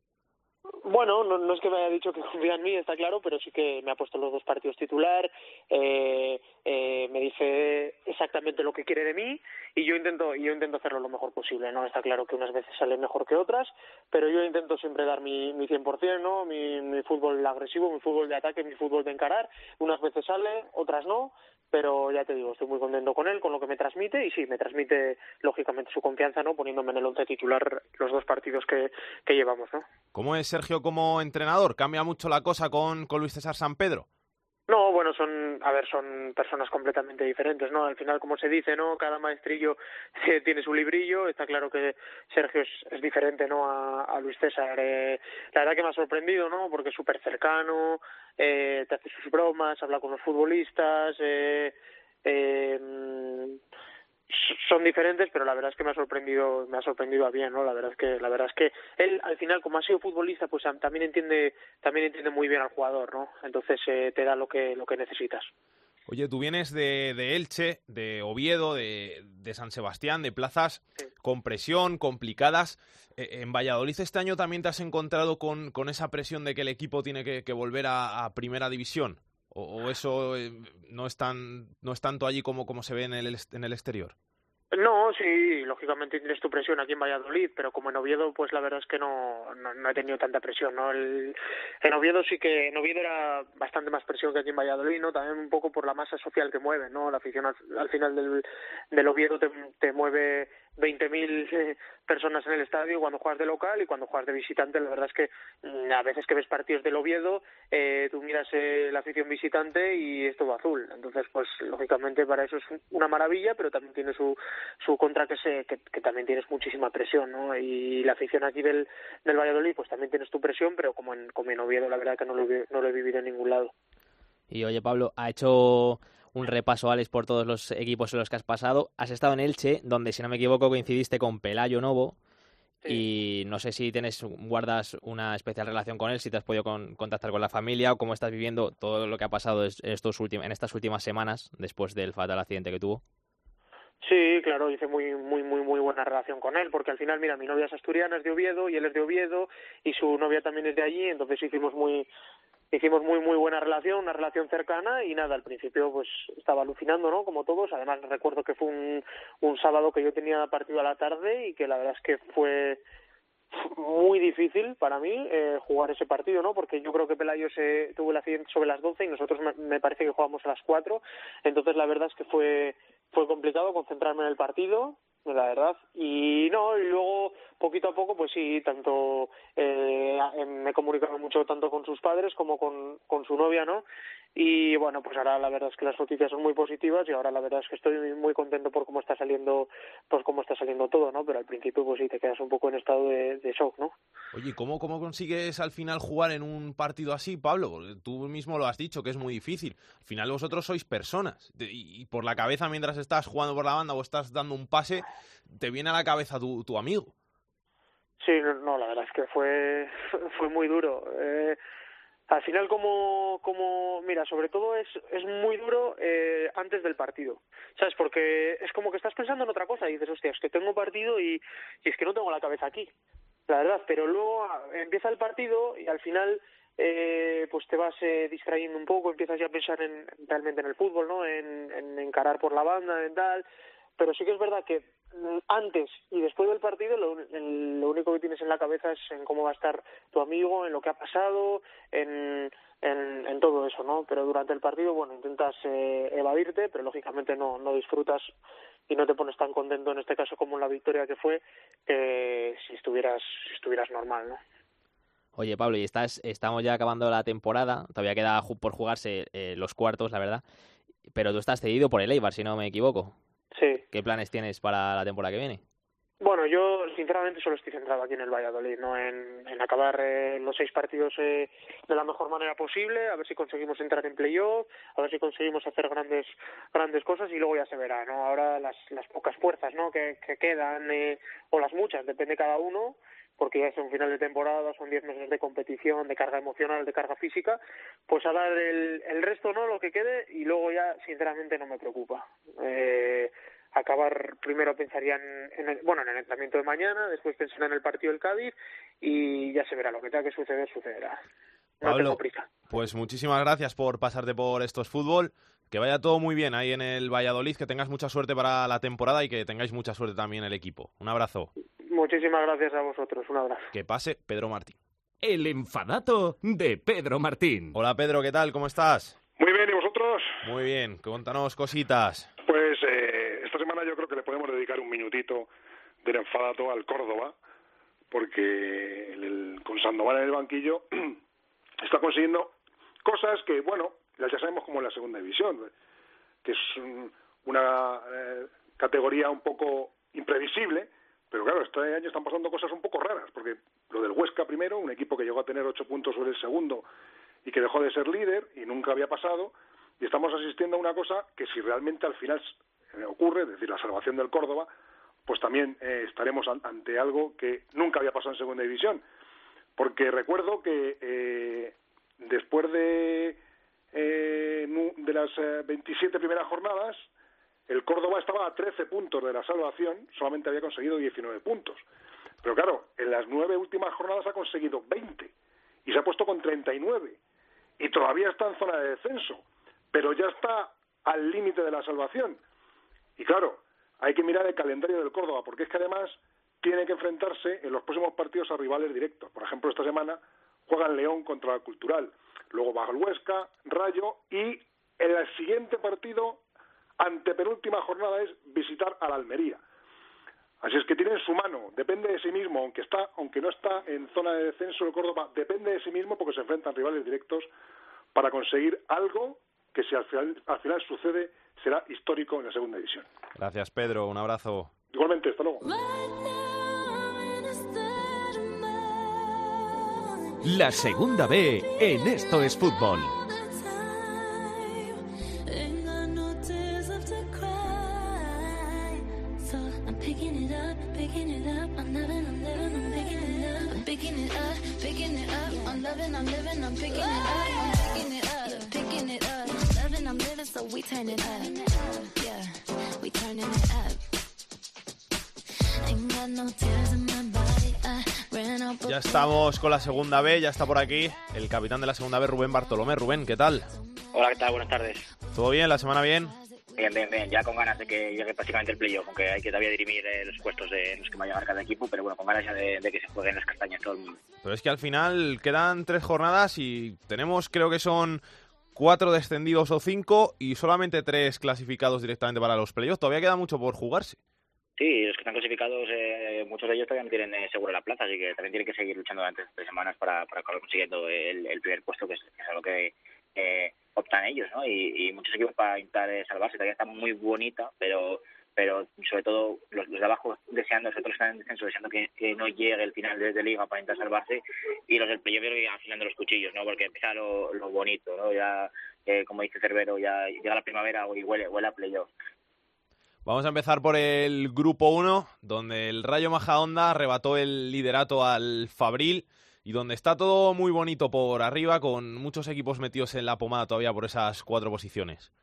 Bueno, no, no, es que me haya dicho que confía en mí, está claro, pero sí que me ha puesto los dos partidos titular, eh, eh, me dice exactamente lo que quiere de mí y yo intento yo intento hacerlo lo mejor posible, ¿no? Está claro que unas veces sale mejor que otras, pero yo intento siempre dar mi, mi 100%, ¿no? Mi, mi fútbol agresivo, mi fútbol de ataque, mi fútbol de encarar. Unas veces sale, otras no, pero ya te digo, estoy muy contento con él, con lo que me transmite y sí, me transmite lógicamente su confianza, ¿no? Poniéndome en el once titular los dos partidos que, que llevamos, ¿no? ¿Cómo es Sergio como entrenador? ¿Cambia mucho la cosa con, con Luis César San Pedro? No, bueno, son, a ver, son personas completamente diferentes, ¿no? Al final, como se dice, ¿no? Cada maestrillo tiene su librillo. Está claro que Sergio es, diferente, ¿no? A, a Luis César. Eh, la verdad que me ha sorprendido, ¿no? Porque es súper cercano, eh, te hace sus bromas, habla con los futbolistas, eh, eh, son diferentes, pero la verdad es que me ha sorprendido, me ha sorprendido a bien, ¿no? La verdad es que, la verdad es que él al final, como ha sido futbolista, pues también entiende, también entiende muy bien al jugador, ¿no? Entonces eh, te da lo que, lo que necesitas. Oye, tú vienes de, de Elche, de Oviedo, de, de, San Sebastián, de plazas con presión, complicadas. Eh, ¿En Valladolid este año también te has encontrado con, con esa presión de que el equipo tiene que, que volver a, a, primera división? ¿O, eso eh, no, es tan, no es tanto allí como, como se ve en el, en el exterior? No, sí, lógicamente tienes tu presión aquí en Valladolid, pero como en Oviedo, pues la verdad es que no, no, he tenido tanta presión, ¿no? El, en Oviedo sí que, en Oviedo era bastante más presión que aquí en Valladolid, ¿no? También un poco por la masa social que mueve, ¿no? La afición al, final del, del Oviedo te, te mueve 20.000 eh, personas en el estadio cuando juegas de local y cuando juegas de visitante, la verdad es que mm, a veces que ves partidos del Oviedo, eh, tú miras eh, la afición visitante y es todo azul. Entonces, pues lógicamente para eso es una maravilla, pero también tiene su, su contra que, se, que, también tienes muchísima presión, ¿no? Y la afición aquí del, del Valladolid, pues también tienes tu presión, pero como en, como en Oviedo, la verdad que no lo, no lo he vivido en ningún lado. Y oye, Pablo, ha hecho un repaso, Alex, por todos los equipos en los que has pasado. Has estado en Elche, donde, si no me equivoco, coincidiste con Pelayo Novo. Y no sé si tienes, guardas una especial relación con él, si te has podido contactar con la familia o cómo estás viviendo todo lo que ha pasado estos en estas últimas semanas después del fatal accidente que tuvo. Sí, claro, hice muy, muy, muy, muy buena relación con él, porque al final, mira, mi novia es asturiana, es de Oviedo, y él es de Oviedo, y su novia también es de allí, entonces hicimos muy, hicimos muy muy buena relación, una relación cercana y nada, al principio pues estaba alucinando, ¿no? Como todos, además recuerdo que fue un, un sábado que yo tenía partido a la tarde y que la verdad es que fue muy difícil para mí eh, jugar ese partido, ¿no? Porque yo creo que Pelayo se tuvo el accidente sobre las 12 y nosotros me, parece que jugamos a las 4, entonces la verdad es que fue fue complicado concentrarme en el partido, la verdad. Y no, y luego poquito a poco, pues sí, tanto eh, me he comunicado mucho tanto con sus padres como con, con su novia, ¿no? Y bueno, pues ahora la verdad es que las noticias son muy positivas y ahora la verdad es que estoy muy contento por cómo está saliendo, pues cómo está saliendo todo, ¿no? Pero al principio, pues sí, te quedas un poco en estado de, de shock, ¿no? Oye, ¿cómo, ¿cómo consigues al final jugar en un partido así, Pablo? Tú mismo lo has dicho, que es muy difícil. Al final vosotros sois personas y, por la cabeza mientras estás jugando por la banda o estás dando un pase, te viene a la cabeza tu, tu amigo. Sí, no, la verdad es que fue, fue muy duro. Eh, al final, como, como, mira, sobre todo es, es muy duro eh, antes del partido, ¿sabes? Porque es como que estás pensando en otra cosa y dices, hostia, es que tengo partido y, y es que no tengo la cabeza aquí, la verdad. Pero luego ah, empieza el partido y al final eh, pues te vas eh, distrayendo un poco, empiezas ya a pensar en, realmente en el fútbol, ¿no? En, en encarar por la banda, en tal. Pero sí que es verdad que antes y después del partido lo, lo, único que tienes en la cabeza es en cómo va a estar tu amigo, en lo que ha pasado, en, todo eso, ¿no? Pero durante el partido, bueno, intentas eh, evadirte, pero lógicamente no, no disfrutas y no te pones tan contento en este caso como en la victoria que fue que si estuvieras, si estuvieras normal, ¿no? Oye, Pablo, y estás, estamos ya acabando la temporada, todavía queda por jugarse eh, los cuartos, la verdad, pero tú estás cedido por el Eibar, si no me equivoco. Sí. ¿Qué planes tienes para la temporada que viene? Bueno, yo sinceramente solo estoy centrado aquí en el Valladolid, ¿no? en, en acabar eh, los seis partidos eh, de la mejor manera posible, a ver si conseguimos entrar en playoff, a ver si conseguimos hacer grandes grandes cosas y luego ya se verá, ¿no? Ahora las, las pocas fuerzas, ¿no? Que, que quedan eh, o las muchas, depende cada uno, porque ya es un final de temporada, son diez meses de competición, de carga emocional, de carga física, pues a dar el, el resto, ¿no? Lo que quede y luego ya sinceramente no me preocupa. Eh, acabar primero pensarían en el, bueno en el entrenamiento de mañana después pensarán en el partido del Cádiz y ya se verá. Lo que tenga que suceder sucederá. No Pablo, pues muchísimas gracias por pasarte por estos fútbol. Que vaya todo muy bien ahí en el Valladolid que tengas mucha suerte para la temporada y que tengáis mucha suerte también el equipo. Un abrazo muchísimas gracias a vosotros. Un abrazo. Que pase Pedro Martín. El enfadato de Pedro Martín. Hola Pedro qué tal cómo estás muy bien y vosotros muy bien cuéntanos cositas. Pues eh yo creo que le podemos dedicar un minutito del enfadato al Córdoba, porque el, con Sandoval en el banquillo está consiguiendo cosas que, bueno, ya sabemos como en la segunda división, que es una eh, categoría un poco imprevisible, pero claro, este año están pasando cosas un poco raras, porque lo del Huesca primero, un equipo que llegó a tener ocho puntos sobre el segundo y que dejó de ser líder y nunca había pasado, y estamos asistiendo a una cosa que si realmente al final ocurre, es decir, la salvación del Córdoba, pues también eh, estaremos ante algo que nunca había pasado en segunda división. Porque recuerdo que eh, después de, eh, de las 27 primeras jornadas, el Córdoba estaba a 13 puntos de la salvación, solamente había conseguido 19 puntos. Pero claro, en las nueve últimas jornadas ha conseguido 20 y se ha puesto con 39. y todavía está en zona de descenso, pero ya está al límite de la salvación. Y claro, hay que mirar el calendario del Córdoba, porque es que además tiene que enfrentarse en los próximos partidos a rivales directos. Por ejemplo, esta semana juegan León contra la Cultural, luego bajo el Rayo y en el siguiente partido, antepenúltima jornada, es visitar a la Almería. Así es que tiene en su mano, depende de sí mismo, aunque está, aunque no está en zona de descenso el Córdoba, depende de sí mismo porque se enfrentan rivales directos para conseguir algo que si al final, al final sucede será histórico en la segunda división. Gracias Pedro, un abrazo. Igualmente, hasta luego. La segunda B en Esto es Fútbol. Estamos con la segunda B, ya está por aquí el capitán de la segunda B, Rubén Bartolomé. Rubén, ¿qué tal? Hola, ¿qué tal? Buenas tardes. ¿Todo bien? ¿La semana bien? Bien, bien, bien. Ya con ganas de que llegue prácticamente el playoff, aunque hay que todavía dirimir eh, los puestos de los que va a cada equipo, pero bueno, con ganas ya de, de que se jueguen las castañas todo el mundo. Pero es que al final quedan tres jornadas y tenemos, creo que son cuatro descendidos o cinco y solamente tres clasificados directamente para los playoffs. Todavía queda mucho por jugarse. Sí, los que están clasificados, eh, muchos de ellos todavía no tienen eh, seguro la plaza, así que también tienen que seguir luchando durante tres semanas para, acabar consiguiendo el, primer puesto, que es, que es a lo que eh, optan ellos, ¿no? Y, muchos equipos para intentar eh, salvarse, todavía está muy bonita, pero pero sobre todo los, de abajo deseando, los otros están en descenso, deseando que, no llegue el final de, de liga para intentar salvarse, y los del playoff afilando los cuchillos, ¿no? Porque empieza lo, lo bonito, ¿no? Ya, como dice Cervero, ya llega la primavera y huele, huele a playoff. Vamos a empezar por el grupo 1, donde el Rayo Majadahonda arrebató el liderato al Fabril y donde está todo muy bonito por arriba, con muchos equipos metidos en la pomada todavía por esas cuatro posiciones.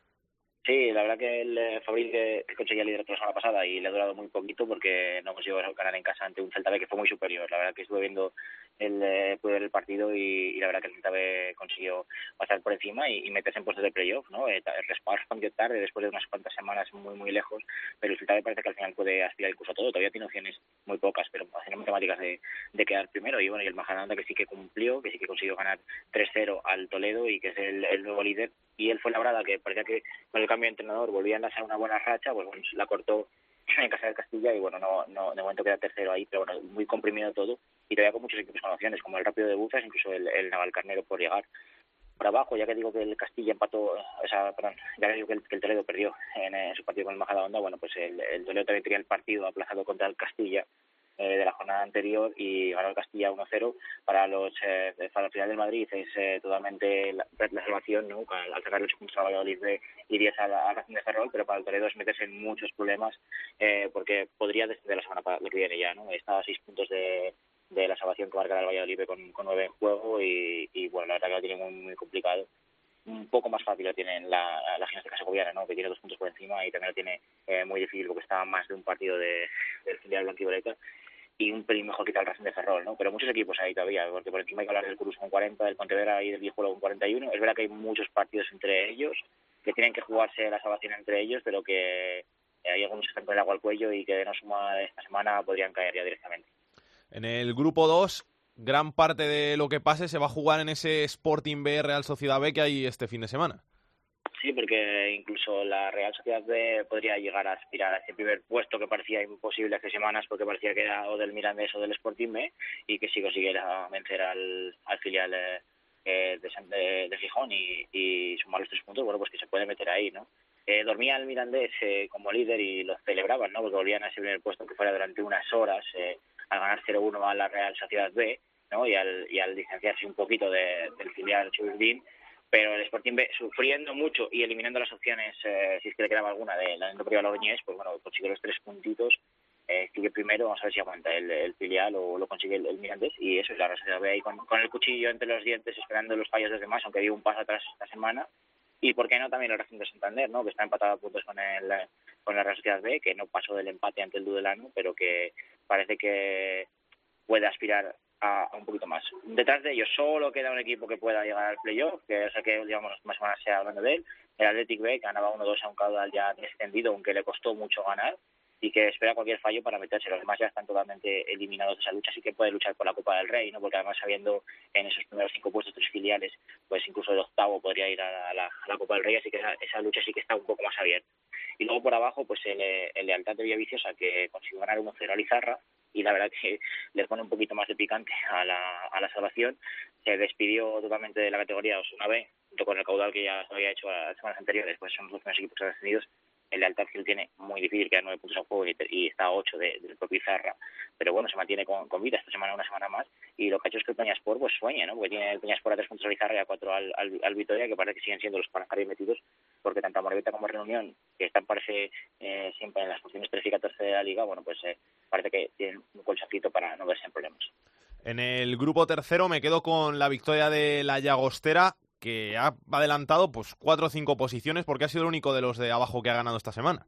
Sí, la verdad que el eh, Fabril que, que conseguía la semana pasada y le ha durado muy poquito porque no consiguió ganar en casa ante un Celta B que fue muy superior. La verdad que estuve viendo el, eh, pude partido y, la verdad que el Celta B consiguió pasar por encima y, meterse en puestos de playoff, ¿no? Eh, el Respar respondió tarde después de unas cuantas semanas muy muy lejos, pero el Celta parece que al final puede aspirar incluso a todo. Todavía tiene opciones muy pocas, pero haciendo matemáticas de, de quedar primero y bueno, y el Majadahonda que sí que cumplió, que sí que consiguió ganar 3-0 al Toledo y que es el, el nuevo líder y él fue Labrada que parecía que con el cambio de entrenador volvía a enlazar una buena racha, pues bueno, la cortó en casa de Castilla y bueno, no, no de momento queda tercero ahí, pero bueno, muy comprimido todo y todavía con muchos equipos con opciones, como el Rápido de Buzas, incluso el, el Navalcarnero por llegar. Por abajo, ya que digo que el Castilla empató, o sea, perdón, ya que digo que el, que el Toledo perdió en, en, su partido con el Majadahonda, bueno, pues el, el Toledo también tenía el partido aplazado contra el Castilla eh, de la jornada anterior y ganó el Castilla 1-0 para los eh, para el final del Madrid es eh, totalmente la, la, salvación ¿no? al sacar 8 puntos a Valladolid de, 10 a la, la de Ferrol pero para el Toledo es meterse en muchos problemas eh, porque podría descender la semana que viene ya ¿no? está a 6 puntos de, de la salvación que marcará el Valladolid con, con 9 en juego y, y bueno la verdad que lo tiene muy, muy complicado un poco más fácil lo tiene la, la gimnástica segoviana, ¿no? que tiene dos puntos por encima y también lo tiene eh, muy difícil porque está más de un partido de, del filial blanquiboleta y un pelín mejor que el Racing de Ferrol, ¿no? Pero muchos equipos ahí todavía, porque por encima hay que hablar del Cruz con 40, del Pontevedra y del Viejuelo con 41. Es verdad que hay muchos partidos entre ellos, que tienen que jugarse la salvación entre ellos, pero que hay algunos que están con el agua al cuello y que de no suma esta semana podrían caer ya directamente. En el grupo 2, gran parte de lo que pase se va a jugar en ese Sporting B Real Sociedad B que hay este fin de semana. Sí, porque incluso la Real Sociedad B podría llegar a aspirar a ese primer puesto que parecía imposible hace semanas porque parecía que era o del Mirandés o del Sporting B y que si consiguiera vencer al, al filial eh, de, de, de, Gijón y, y, sumar los tres puntos, bueno, pues que se puede meter ahí, ¿no? Eh, dormía el Mirandés eh, como líder y lo celebraban, ¿no? Porque volvían a ese primer puesto que fuera durante unas horas eh, al ganar 0-1 a la Real Sociedad B, ¿no? Y al, y al distanciarse un poquito de, del filial Chuburdín pero el Sporting B sufriendo mucho y eliminando las opciones, eh, si es que le quedaba alguna, de la Nendo Logroñés, pues bueno, consiguió los tres puntitos, eh, sigue primero, vamos a ver si aguanta el, filial o lo consigue el, el y eso es la Real B ahí con, con, el cuchillo entre los dientes esperando los fallos de los demás, aunque dio un paso atrás esta semana, y por qué no también el Racing de Santander, ¿no? que está empatado a puntos con el con la Real Sociedad B, que no pasó del empate ante el Dudelano, pero que parece que puede aspirar a, un poquito más. Detrás de ellos solo queda un equipo que pueda llegar al playoff, que es el que digamos más o menos se hablando de él, el Athletic B, que ganaba 1-2 a un caudal ya descendido, aunque le costó mucho ganar, y que espera cualquier fallo para meterse. Los demás ya están totalmente eliminados de esa lucha, así que puede luchar por la Copa del Rey, ¿no? porque además sabiendo en esos primeros cinco puestos tres filiales, pues incluso el octavo podría ir a la, Copa del Rey, así que esa, lucha sí que está un poco más abierta. Y luego por abajo, pues el, Lealtad de Villaviciosa, que consiguió ganar 1-0 a Lizarra, y la verdad que le pone un poquito más de picante a la, salvación. Se despidió totalmente de la categoría Osuna B, junto con el caudal que ya se había hecho las semanas anteriores, pues son los primeros equipos descendidos el Lealtad que tiene muy difícil, queda nueve puntos a juego y, está a ocho del propio Izarra. Pero bueno, se mantiene con, vida esta semana, una semana más. Y lo que ha hecho es que el Peñaspor pues sueña, ¿no? Porque tiene el Peñaspor a tres puntos al Izarra y a cuatro al, al, Vitoria, que parece que siguen siendo los parancares metidos, porque tanto Moribeta como Reunión, que están parece eh, siempre en las posiciones 13 y 14 de la liga, bueno, pues eh, parece que tienen un colchoncito para no verse en problemas. En el grupo tercero me quedo con la victoria de la Llagostera, que ha adelantado pues cuatro o cinco posiciones porque ha sido el único de los de abajo que ha ganado esta semana.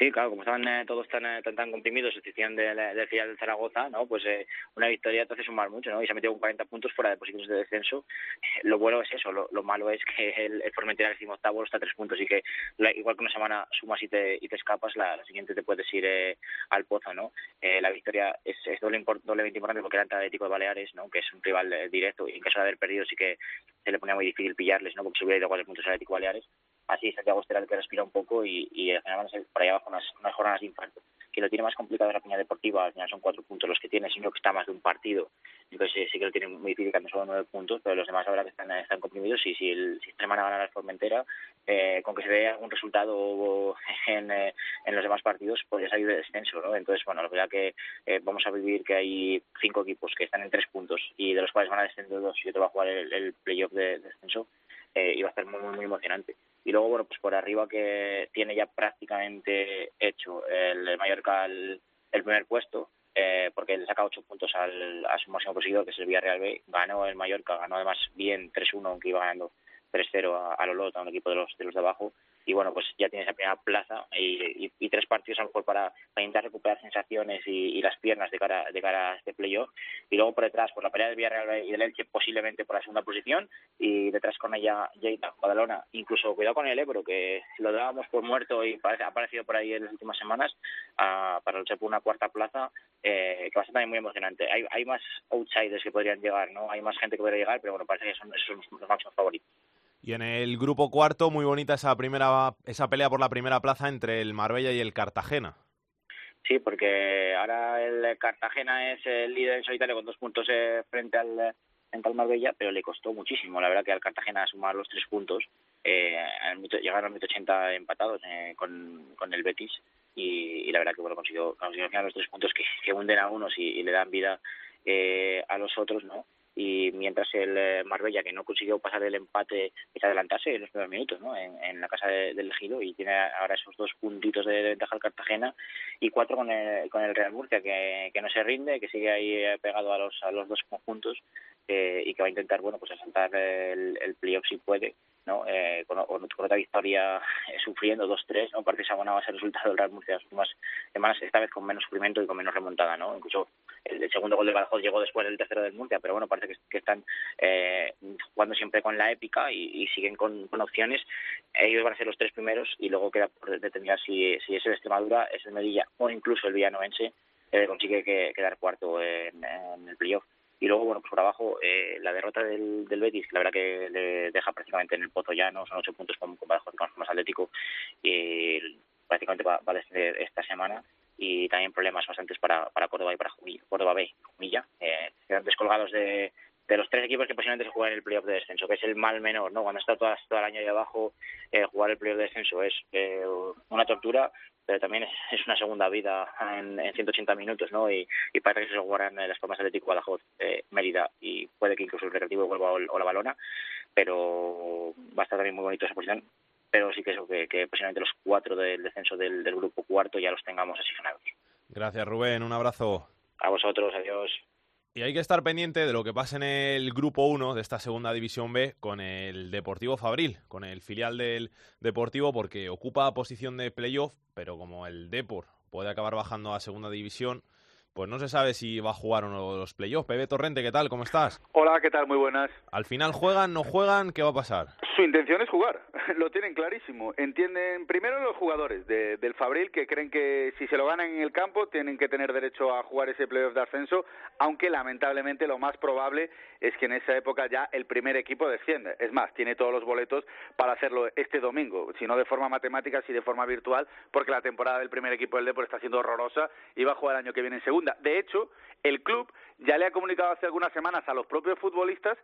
Sí, claro, como estaban eh, todos tan, eh, tan, tan comprimidos, excepción del, del filial de Zaragoza, ¿no? Pues eh, una victoria te hace sumar mucho, ¿no? Y se ha metido con 40 puntos fuera de posiciones de descenso. Lo bueno es eso, lo, malo es que el, el Formentera, el octavo, está a tres puntos y que igual que una semana sumas y te, y te escapas, la, siguiente te puedes ir al pozo, ¿no? la victoria es, es doble, doblemente importante porque era el Atlético de Baleares, ¿no? Que es un rival directo y en caso de haber perdido sí que se le ponía muy difícil pillarles, ¿no? Porque se hubiera ido a cuatro puntos al Atlético de Baleares así Santiago Estera el que respira un poco y, y al final van a ser por ahí abajo unas, unas jornadas de infarto. Que lo tiene más complicado la Peña Deportiva, al final son cuatro puntos los que tiene, sino que está más de un partido. Entonces sí, que lo tiene muy difícil, que solo nueve puntos, pero los demás ahora que están, están comprimidos y si el sistema a ganar al Formentera, eh, con que se dé algún resultado en, eh, en los demás partidos, podría salir de descenso, ¿no? Entonces, bueno, la verdad que eh, vamos a vivir que hay cinco equipos que están en tres puntos y de los cuales van a descender dos y otro va a jugar el, el playoff de, descenso eh, y va a estar muy, muy, muy emocionante. Y luego, bueno, pues por arriba que tiene ya prácticamente hecho el Mallorca el, primer puesto, eh, porque le saca ocho puntos al, a su máximo perseguidor, que es el Villarreal B. Ganó el Mallorca, ganó además bien 3-1, aunque iba ganando 3-0 a, a Lolota, un equipo de los, de los de abajo y bueno, pues ya tiene esa primera plaza y, y, tres partidos a lo mejor para, intentar recuperar sensaciones y, las piernas de cara, de cara a este playoff. Y luego por detrás, por la pelea del Villarreal y del Elche, posiblemente por la segunda posición. Y detrás con ella, Lleida, Badalona. Incluso cuidado con el Ebro, que lo dábamos por muerto y ha aparecido por ahí en las últimas semanas para luchar por una cuarta plaza, eh, que va a ser también muy emocionante. Hay, hay más outsiders que podrían llegar, ¿no? Hay más gente que podría llegar, pero bueno, parece que son los máximos favoritos. Y en el grupo cuarto, muy bonita esa primera esa pelea por la primera plaza entre el Marbella y el Cartagena. Sí, porque ahora el Cartagena es el líder en solitario con dos puntos eh, frente al frente al Marbella, pero le costó muchísimo, la verdad, que al Cartagena sumar los tres puntos. Eh, llegaron al 80 empatados eh, con, con el Betis y, la verdad que bueno consiguió, consiguió los tres puntos que, que hunden a unos y, y le dan vida eh, a los otros, ¿no? Y mientras el eh, Marbella, que no consiguió pasar el empate, empieza a adelantarse en los primeros minutos ¿no? en, la casa del Giro y tiene ahora esos dos puntitos de, ventaja al Cartagena y cuatro con el, con el Real Murcia, que, que no se rinde, que sigue ahí eh, pegado a los, a los dos conjuntos eh, y que va a intentar bueno pues asaltar el, el playoff si puede ¿no? Eh, con, otra victoria eh, sufriendo 2-3, ¿no? Parece que se ese resultado del Real Murcia las últimas esta vez con menos sufrimiento y con menos remontada, ¿no? Incluso el, segundo gol de Badajoz llegó después del tercero del Murcia, pero bueno, parece que, están eh, jugando siempre con la épica y, siguen con, opciones. Ellos van a ser los tres primeros y luego queda por determinar si, si es el Extremadura, es el Medilla o incluso el Villanovense eh, consigue quedar cuarto en el playoff. Y luego, bueno, pues por abajo, eh, la derrota del, del Betis, la verdad que le deja prácticamente en el pozo ya, ¿no? Son ocho puntos con, con más Atlético, y prácticamente va, a descender esta semana. Y también problemas bastantes para, para Córdoba y para Jumilla, Córdoba B, Jumilla. Eh, descolgados de, de los tres equipos que posiblemente se juegan el playoff de descenso, que es el mal menor, ¿no? Cuando está todo, todo el año ahí abajo, eh, jugar el playoff de descenso es eh, una tortura, pero también es, una segunda vida en, en 180 minutos, ¿no? Y, y parece que se jugarán las formas Atlético Badajoz, eh, Mérida y puede que incluso el Recreativo vuelva o, la Balona, pero va a estar también muy bonito esa posición. Pero sí que eso, que, que posiblemente los cuatro del descenso del, del grupo cuarto ya los tengamos asignados. Gracias, Rubén. Un abrazo. A vosotros, adiós. Y hay que estar pendiente de lo que pasa en el grupo 1 de esta segunda división B con el Deportivo Fabril, con el filial del Deportivo, porque ocupa posición de playoff, pero como el Depor puede acabar bajando a segunda división, pues no se sabe si va a jugar o no los playoffs. Pepe Torrente, ¿qué tal? ¿Cómo estás? Hola, ¿qué tal? Muy buenas. Al final juegan, no juegan, ¿qué va a pasar? Su intención es jugar, lo tienen clarísimo. Entienden primero los jugadores del Fabril que creen que si se lo ganan en el campo tienen que tener derecho a jugar ese playoff de ascenso, aunque lamentablemente lo más probable es que en esa época ya el primer equipo descienda. Es más, tiene todos los boletos para hacerlo este domingo, si no de forma matemática, si de forma virtual, porque la temporada del primer equipo del Depor está siendo horrorosa y va a jugar el año que viene en De hecho, el club ya le ha comunicado hace algunas semanas a los propios futbolistas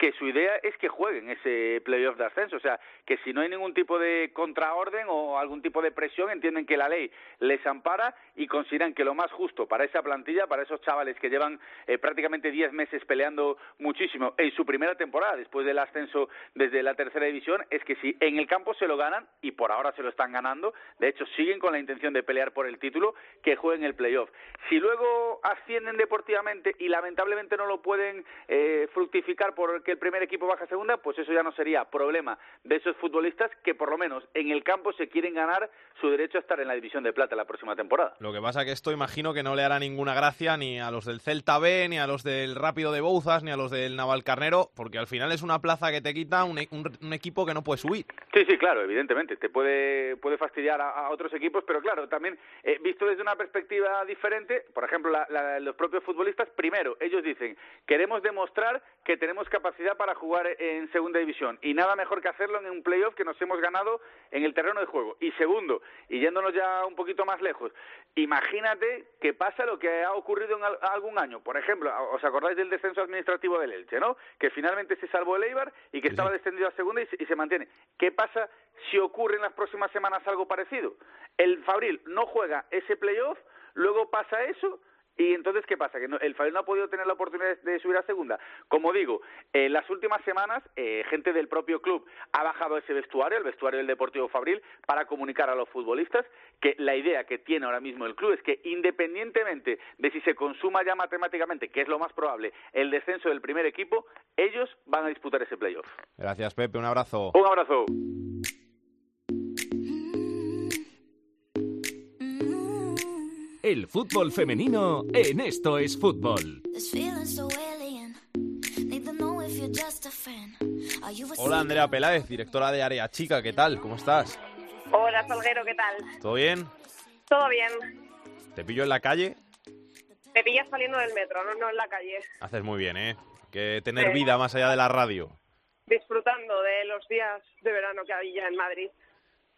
que su idea es que jueguen ese playoff de ascenso, o sea, que si no hay ningún tipo de contraorden o algún tipo de presión, entienden que la ley les ampara y consideran que lo más justo para esa plantilla, para esos chavales que llevan eh, prácticamente 10 meses peleando muchísimo en su primera temporada después del ascenso desde la tercera división, es que si en el campo se lo ganan, y por ahora se lo están ganando, de hecho siguen con la intención de pelear por el título, que jueguen el playoff. Si luego ascienden deportivamente y lamentablemente no lo pueden eh, fructificar porque el primer equipo baja a segunda, pues eso ya no sería problema de esos futbolistas que por lo menos en el campo se quieren ganar su derecho a estar en la división de plata la próxima temporada. Lo que pasa que esto imagino que no le hará ninguna gracia ni a los del Celta B, ni a los del Rápido de Bouzas, ni a los del Navalcarnero, porque al final es una plaza que te quita un, un, equipo que no puede subir. Sí, sí, claro, evidentemente. Te puede, puede fastidiar a, otros equipos, pero claro, también eh, visto desde una perspectiva diferente, por ejemplo, los propios futbolistas, primero, ellos dicen, queremos demostrar que tenemos capacidad para jugar en segunda división y nada mejor que hacerlo en un playoff que nos hemos ganado en el terreno de juego. Y segundo, y yéndonos ya un poquito más lejos, imagínate que pasa lo que ha ocurrido en algún año. Por ejemplo, ¿os acordáis del descenso administrativo del Elche, no? Que finalmente se salvó el Eibar y que estaba descendido a segunda y se, y se mantiene. ¿Qué pasa si ocurre en las próximas semanas algo parecido? El Fabril no juega ese playoff, luego pasa eso y entonces, ¿qué pasa? Que el Fabril no ha podido tener la oportunidad de subir a segunda. Como digo, en las últimas semanas, eh, gente del propio club ha bajado ese vestuario, el vestuario del Deportivo Fabril, para comunicar a los futbolistas que la idea que tiene ahora mismo el club es que, independientemente de si se consuma ya matemáticamente, que es lo más probable, el descenso del primer equipo, ellos van a disputar ese playoff. Gracias, Pepe. Un abrazo. Un abrazo. El fútbol femenino en Esto es Fútbol. Hola Andrea Peláez, directora de Área Chica, ¿qué tal? ¿Cómo estás? Hola Salguero, ¿qué tal? ¿Todo bien? Todo bien. ¿Te pillo en la calle? Te pillas saliendo del metro, no, no en la calle. Haces muy bien, ¿eh? Que tener vida más allá de la radio. Disfrutando de los días de verano que había en Madrid.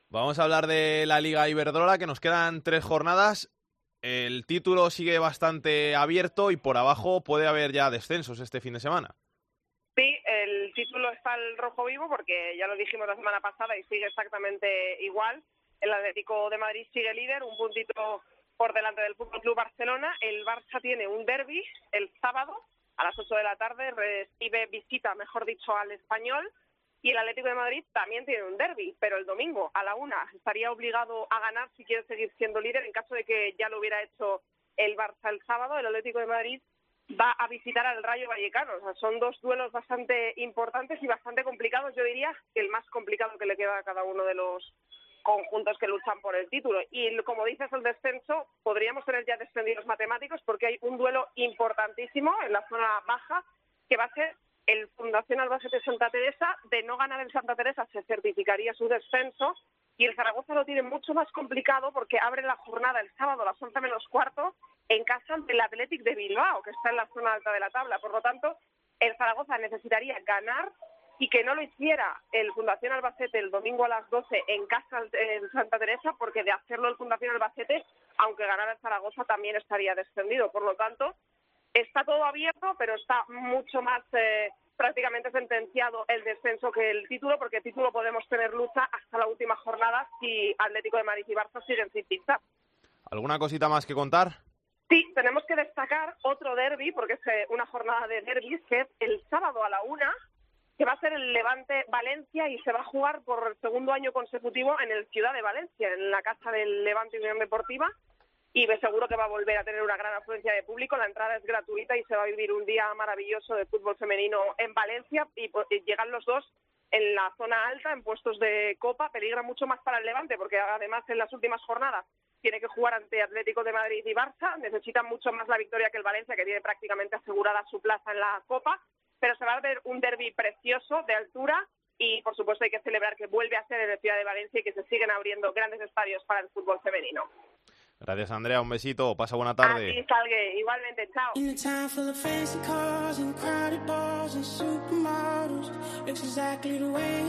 Vamos a hablar de la Liga Iberdrola, que nos quedan tres jornadas el título sigue bastante abierto y por abajo puede haber ya descensos este fin de semana. Sí, el título está al rojo vivo porque ya lo dijimos la semana pasada y sigue exactamente igual. El Atlético de Madrid sigue líder, un puntito por delante del Fútbol Club Barcelona. El Barça tiene un derby el sábado a las 8 de la tarde, recibe visita, mejor dicho, al Español y el Atlético de Madrid también tiene un derby, pero el domingo a la una estaría obligado a ganar si quiere seguir siendo líder. En caso de que ya lo hubiera hecho el Barça el sábado, el Atlético de Madrid va a visitar al Rayo Vallecano. O sea, son dos duelos bastante importantes y bastante complicados. Yo diría que el más complicado que le queda a cada uno de los conjuntos que luchan por el título. Y como dices, el descenso, podríamos tener ya descendidos matemáticos porque hay un duelo importantísimo en la zona baja que va a ser el Fundación Albacete Santa Teresa, de no ganar el Santa Teresa se certificaría su descenso y el Zaragoza lo tiene mucho más complicado porque abre la jornada el sábado a las 11 menos cuarto en casa ante el Athletic de Bilbao, que está en la zona alta de la tabla. Por lo tanto, el Zaragoza necesitaría ganar y que no lo hiciera el Fundación Albacete el domingo a las 12 en casa en Santa Teresa, porque de hacerlo el Fundación Albacete, aunque ganara el Zaragoza, también estaría descendido. Por lo tanto, Está todo abierto, pero está mucho más eh, prácticamente sentenciado el descenso que el título, porque el título podemos tener lucha hasta la última jornada si Atlético de Madrid y Barça siguen sin pintar. ¿Alguna cosita más que contar? Sí, tenemos que destacar otro derby, porque es eh, una jornada de derbis, que es el sábado a la una, que va a ser el Levante Valencia y se va a jugar por el segundo año consecutivo en el Ciudad de Valencia, en la casa del Levante Unión Deportiva y seguro que va a volver a tener una gran afluencia de público. La entrada es gratuita y se va a vivir un día maravilloso de fútbol femenino en Valencia y, pues, llegan los dos en la zona alta, en puestos de copa, peligra mucho más para el Levante porque además en las últimas jornadas tiene que jugar ante Atlético de Madrid y Barça, necesita mucho más la victoria que el Valencia, que tiene prácticamente asegurada su plaza en la Copa, pero se va a ver un derby precioso de altura y por supuesto hay que celebrar que vuelve a ser en la ciudad de Valencia y que se siguen abriendo grandes estadios para el fútbol femenino. Gracias, Andrea. Un besito. Pasa buena tarde. Así salgue. Igualmente. Chao.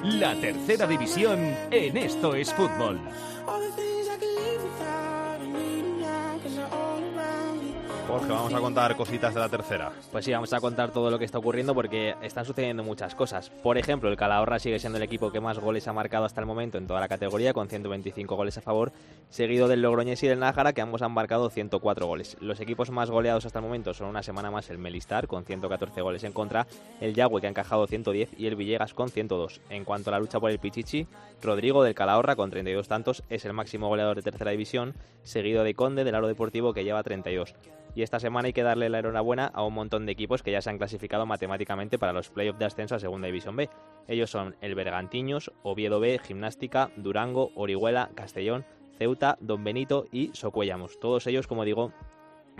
La tercera división en Esto es Fútbol. Jorge, vamos a contar cositas de la tercera. Pues sí, vamos a contar todo lo que está ocurriendo porque están sucediendo muchas cosas. Por ejemplo, el Calahorra sigue siendo el equipo que más goles ha marcado hasta el momento en toda la categoría, con 125 goles a favor, seguido del Logroñés y del Nájara, que ambos han marcado 104 goles. Los equipos más goleados hasta el momento son una semana más el Melistar, con 114 goles en contra, el Yagüe, que ha encajado 110, y el Villegas, con 102. En cuanto a la lucha por el Pichichi, Rodrigo del Calahorra, con 32 tantos, es el máximo goleador de tercera división, seguido de Conde del Aro Deportivo, que lleva 32 y esta semana hay que darle la enhorabuena a un montón de equipos que ya se han clasificado matemáticamente para los playoffs de ascenso a Segunda División B. Ellos son el Bergantiños, Oviedo B, Gimnástica, Durango, Orihuela, Castellón, Ceuta, Don Benito y Socuellamos. Todos ellos, como digo,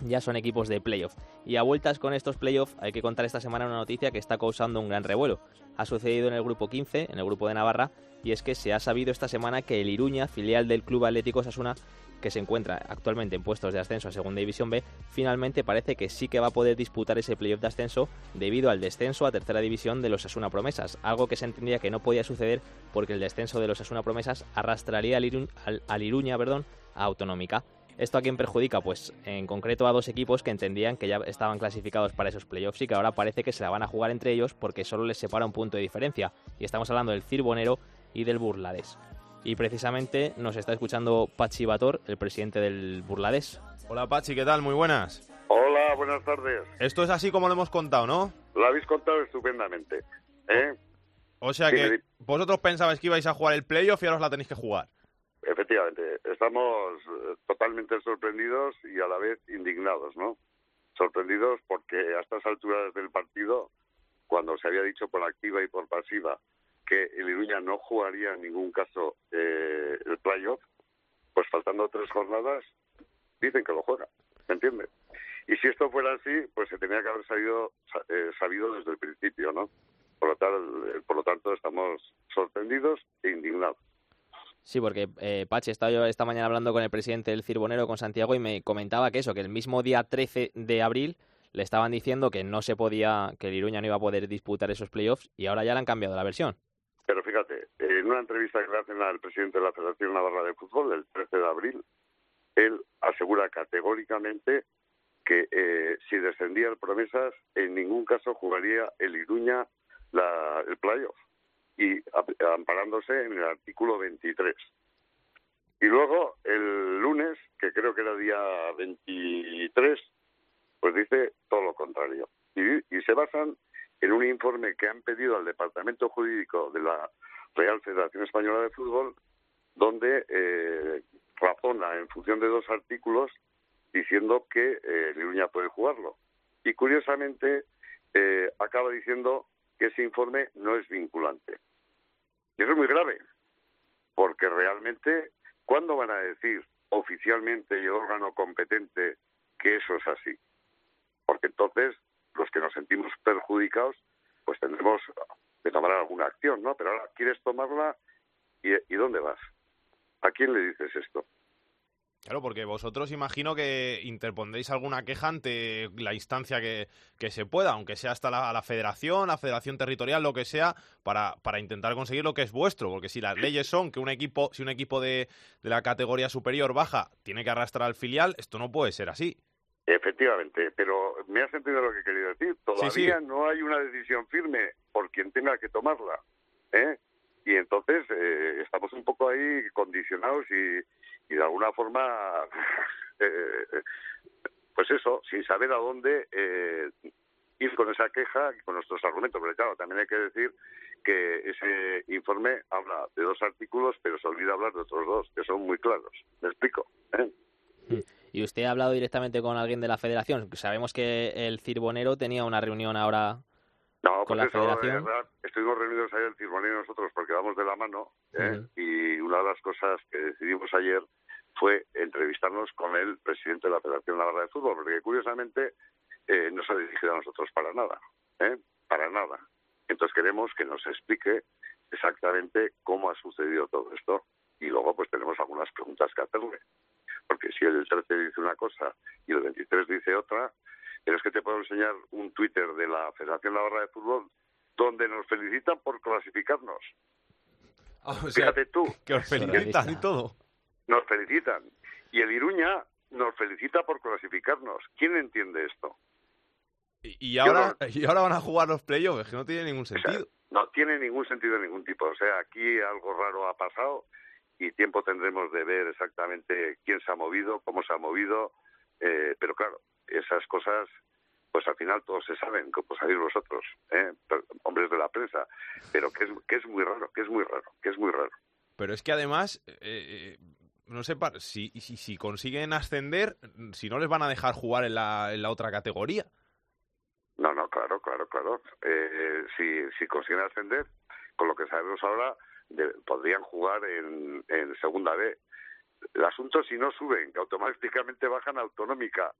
ya son equipos de playoff. Y a vueltas con estos playoffs hay que contar esta semana una noticia que está causando un gran revuelo. Ha sucedido en el grupo 15, en el grupo de Navarra, y es que se ha sabido esta semana que el Iruña, filial del Club Atlético Sasuna, que se encuentra actualmente en puestos de ascenso a Segunda División B, finalmente parece que sí que va a poder disputar ese playoff de ascenso debido al descenso a Tercera División de los Asuna Promesas, algo que se entendía que no podía suceder porque el descenso de los Asuna Promesas arrastraría al, Iruña, perdón, a Autonómica. ¿Esto a quién perjudica? Pues en concreto a dos equipos que entendían que ya estaban clasificados para esos playoffs y que ahora parece que se la van a jugar entre ellos porque solo les separa un punto de diferencia. Y estamos hablando del Cirbonero y del Burlades. Y precisamente nos está escuchando Pachi Bator, el presidente del Burlades. Hola Pachi, ¿qué tal? Muy buenas. Hola, buenas tardes. Esto es así como lo hemos contado, ¿no? Lo habéis contado estupendamente. ¿eh? O sea que vosotros pensabais que ibais a jugar el playoff y ahora os la tenéis que jugar. Efectivamente, estamos eh, totalmente sorprendidos y a la vez indignados, ¿no? Sorprendidos porque a estas alturas del partido, cuando se había dicho por activa y por pasiva que el Iruña no jugaría en ningún caso eh, el playoff, pues faltando tres jornadas, dicen que lo juega, ¿me entiendes? Y si esto fuera así, pues se tenía que haber sabido, eh, sabido desde el principio, ¿no? Por lo, tal, eh, por lo tanto, estamos sorprendidos e indignados. Sí, porque eh, Pache, estaba yo esta mañana hablando con el presidente del Cirbonero, con Santiago, y me comentaba que eso, que el mismo día 13 de abril le estaban diciendo que no se podía, que el Iruña no iba a poder disputar esos playoffs, y ahora ya le han cambiado la versión. Pero fíjate, en una entrevista que le hacen al presidente de la Federación Navarra de Fútbol el 13 de abril, él asegura categóricamente que eh, si descendía el Promesas, en ningún caso jugaría el Iruña la, el playoff, y amparándose en el artículo 23. Y luego, el lunes, que creo que era día 23, pues dice todo lo contrario. y se basan en un informe que han pedido al Departamento Jurídico de la Real Federación Española de Fútbol, donde eh, razona en función de dos artículos diciendo que eh, Iruña puede jugarlo. Y curiosamente eh, acaba diciendo que ese informe no es vinculante. Y eso es muy grave, porque realmente, ¿cuándo van a decir oficialmente el órgano competente que eso es así? Porque entonces los que nos sentimos perjudicados, pues tendremos que tomar alguna acción, ¿no? Pero ahora quieres tomarla y, ¿y dónde vas? ¿A quién le dices esto? Claro, porque vosotros imagino que interpondréis alguna queja ante la instancia que, que se pueda, aunque sea hasta la, la, federación, la federación territorial, lo que sea, para, para intentar conseguir lo que es vuestro. Porque si las leyes son que un equipo, si un equipo de, de la categoría superior baja tiene que arrastrar al filial, esto no puede ser así. Efectivamente, pero me has entendido lo que he querido decir. Todavía no hay una decisión firme por quien tenga que tomarla. ¿eh? Y entonces eh, estamos un poco ahí condicionados y, de alguna forma, eh, pues eso, sin saber a dónde eh, ir con esa queja y con nuestros argumentos. Pero claro, también hay que decir que ese informe habla de dos artículos, pero se olvida hablar de otros dos, que son muy claros. ¿Me explico? ¿Eh? ¿Y usted ha hablado directamente con alguien de la federación? Sabemos que el Cirbonero tenía una reunión ahora no, con pues la federación. Verdad, estuvimos reunidos ayer el Cirbonero y nosotros porque vamos de la mano ¿eh? y una de las cosas que decidimos ayer fue entrevistarnos con el presidente de la Federación Navarra de Fútbol, porque curiosamente eh, no se ha dirigido a nosotros para nada, ¿eh? para nada. Entonces queremos que nos explique exactamente cómo ha sucedido todo esto y luego pues tenemos algunas preguntas que hacerle. Porque si el 13 dice una cosa y el 23 dice otra, pero es que te puedo enseñar un Twitter de la Federación Navarra de Fútbol donde nos felicitan por clasificarnos. Ah, Fíjate tú. Que os felicitan y todo. Nos felicitan. Y el Iruña nos felicita por clasificarnos. ¿Quién entiende esto? Y, y ahora, y ahora van a jugar los playoffs, que no tiene ningún sentido. No tiene ningún sentido de ningún tipo. O sea, aquí algo raro ha pasado y tiempo tendremos de ver exactamente quién se ha movido, cómo se ha movido. Eh, pero claro, esas cosas, pues al final todos se saben, como sabéis vosotros, ¿eh? Hombres de la prensa. Pero que es, que es muy raro, que es muy raro, que es muy raro. Pero es que además, eh, eh, no sé, si, si, si consiguen ascender, si no les van a dejar jugar en la, en la otra categoría. No, no, claro, claro, claro. Eh, si, si consiguen ascender, con lo que sabemos ahora, de- podrían jugar en, en Segunda B. El asunto es si no suben, que automáticamente bajan a Autonómica.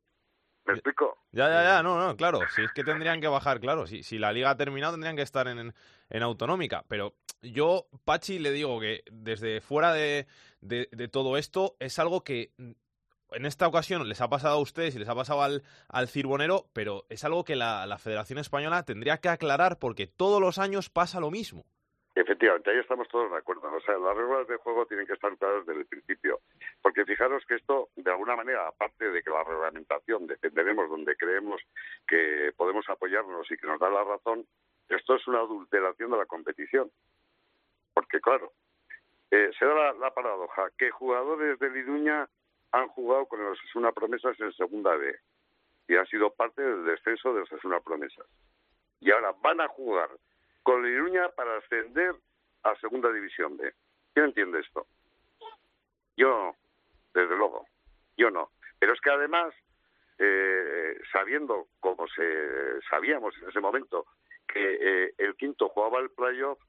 ¿Me explico? Ya, ya, ya, no, no, claro, si es que tendrían que bajar, claro, si, si la liga ha terminado tendrían que estar en, en autonómica, pero yo, Pachi, le digo que desde fuera de, de, de todo esto es algo que en esta ocasión les ha pasado a ustedes y les ha pasado al, al Cirbonero, pero es algo que la, la Federación Española tendría que aclarar porque todos los años pasa lo mismo. Efectivamente, ahí estamos todos de acuerdo. O sea, las reglas de juego tienen que estar claras desde el principio. Porque fijaros que esto, de alguna manera, aparte de que la reglamentación defenderemos donde creemos que podemos apoyarnos y que nos da la razón, esto es una adulteración de la competición. Porque, claro, eh, se da la, paradoja que jugadores de Liduña han jugado con el Osasuna Promesas en Segunda B y han sido parte del descenso de Osasuna Promesas. Y ahora van a jugar con el Iruña para ascender a Segunda División B. ¿Quién entiende esto? Yo desde luego, yo no. Pero es que además, eh, sabiendo, como se sabíamos en ese momento, que eh, el quinto jugaba el playoff,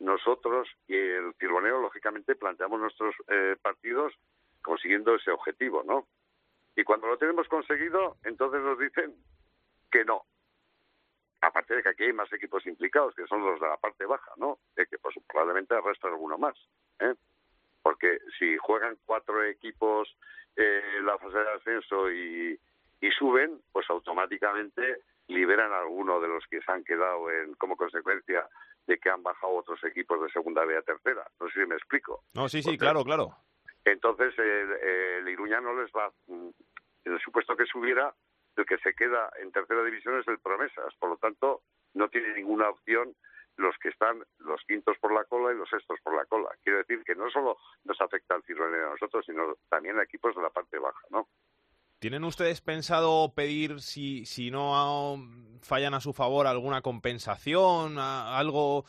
nosotros y el Cirbonero, lógicamente, planteamos nuestros eh, partidos consiguiendo ese objetivo, ¿no? Y cuando lo tenemos conseguido, entonces nos dicen que no, aparte de que aquí hay más equipos implicados, que son los de la parte baja, ¿no? De que pues probablemente arrastra alguno más, ¿eh? Porque si juegan cuatro equipos eh, la fase de ascenso y, y suben, pues automáticamente liberan a alguno de los que se han quedado en, como consecuencia de que han bajado otros equipos de segunda B a tercera. No sé si me explico. No, sí, sí, claro, claro. Entonces, el, el Iruña no les va, mm, en el supuesto que subiera, el que se queda en tercera división es el Promesas. Por lo tanto, no tiene ninguna opción los que están los quintos por la cola y los sextos por la cola. Quiero decir que no solo nos afecta al Ciruelero a nosotros, sino también a equipos de la parte baja, ¿no? ¿Tienen ustedes pensado pedir, si, si no fallan a su favor, alguna compensación, algo?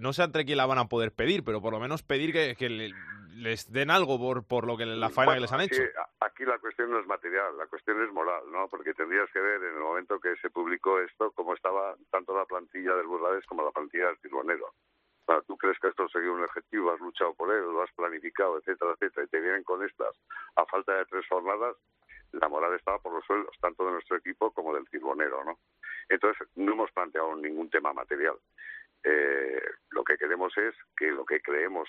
No sé entre quién la van a poder pedir, pero por lo menos pedir que, que le- les den algo por, por lo que la faena que les han aquí, hecho. aquí la cuestión no es material, la cuestión es moral, ¿no? Porque tendrías que ver en el momento que se publicó esto cómo estaba tanto la plantilla del Burlades como la plantilla del Ciruanero. O sea, tú crees que esto sería un objetivo, has luchado por él, lo has planificado, etcétera, etcétera, y te vienen con estas a falta de tres jornadas, la moral estaba por los suelos, tanto de nuestro equipo como del Cirbonero, ¿no? Entonces, no hemos planteado ningún tema material. Eh, lo que queremos es que lo que creemos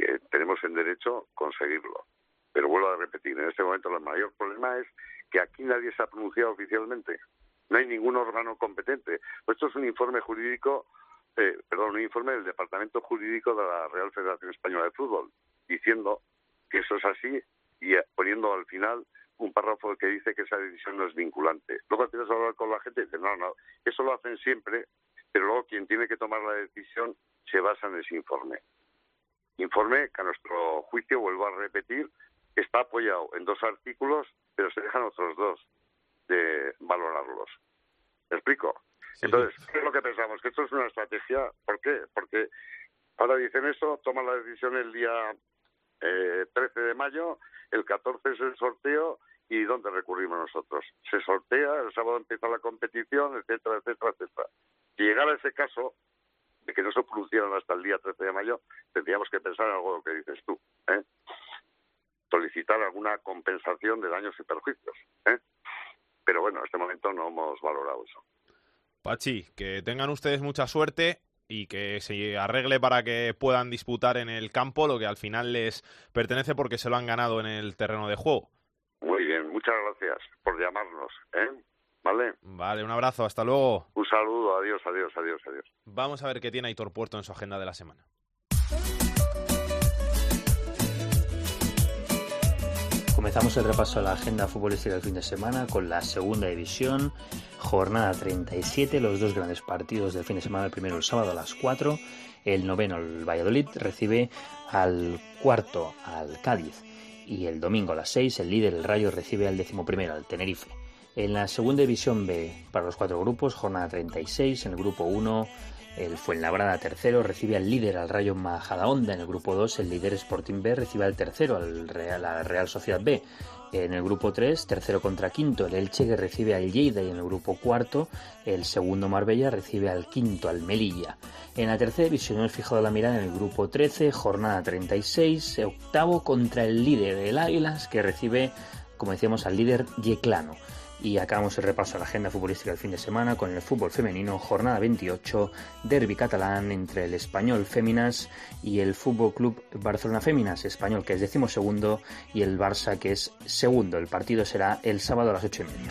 que tenemos en derecho, conseguirlo. Pero vuelvo a repetir, en este momento el mayor problema es que aquí nadie se ha pronunciado oficialmente. No hay ningún órgano competente. Esto es un informe jurídico, eh, perdón, un informe del Departamento Jurídico de la Real Federación Española de Fútbol, diciendo que eso es así y eh, poniendo al final un párrafo que dice que esa decisión no es vinculante. Luego tienes que hablar con la gente y dice, no, no, eso lo hacen siempre, pero luego quien tiene que tomar la decisión se basa en ese informe. Informe que a nuestro juicio, vuelvo a repetir, está apoyado en dos artículos, pero se dejan otros dos de valorarlos. ¿Me explico? Entonces, ¿qué es lo que pensamos? Que esto es una estrategia. ¿Por qué? Porque ahora dicen eso, toman la decisión el día eh, 13 de mayo, el 14 es el sorteo y ¿dónde recurrimos nosotros? Se sortea, el sábado empieza la competición, etcétera, etcétera, etcétera. Si llegara ese caso de que no se pronunciaron hasta el día 13 de mayo, tendríamos que pensar en algo que dices tú. ¿eh? solicitar alguna compensación de daños y perjuicios. ¿eh? Pero bueno, en este momento no hemos valorado eso. Pachi, que tengan ustedes mucha suerte y que se arregle para que puedan disputar en el campo lo que al final les pertenece porque se lo han ganado en el terreno de juego. Muy bien, muchas gracias por llamarnos. ¿eh? ¿Vale? Vale, un abrazo, hasta luego. Un saludo, adiós, adiós, adiós, adiós. Vamos a ver qué tiene Aitor Puerto en su agenda de la semana. Comenzamos el repaso a la agenda futbolística del fin de semana con la segunda división, jornada 37, los dos grandes partidos del fin de semana, el primero el sábado a las 4, el noveno el Valladolid recibe al cuarto al Cádiz y el domingo a las 6 el líder el Rayo recibe al décimo primero al Tenerife. En la segunda división B para los cuatro grupos, jornada 36, en el grupo 1 el Fuenlabrada tercero recibe al líder al Rayo Majadahonda. En el grupo 2 el líder Sporting B recibe al tercero al Real, Real Sociedad B. En el grupo 3, tercero contra quinto, el Elche que recibe al Lleida y en el grupo cuarto, el segundo Marbella recibe al quinto, al Melilla. En la tercera división, el fijado la mirada en el grupo 13, jornada 36, octavo contra el líder, el Águilas, que recibe, como decíamos, al líder Yeclano. Y acabamos el repaso a la agenda futbolística del fin de semana con el fútbol femenino, jornada 28, derby catalán entre el español Féminas y el Fútbol Club Barcelona Féminas, español que es decimosegundo y el Barça que es segundo. El partido será el sábado a las ocho y media.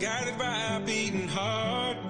Guided by a.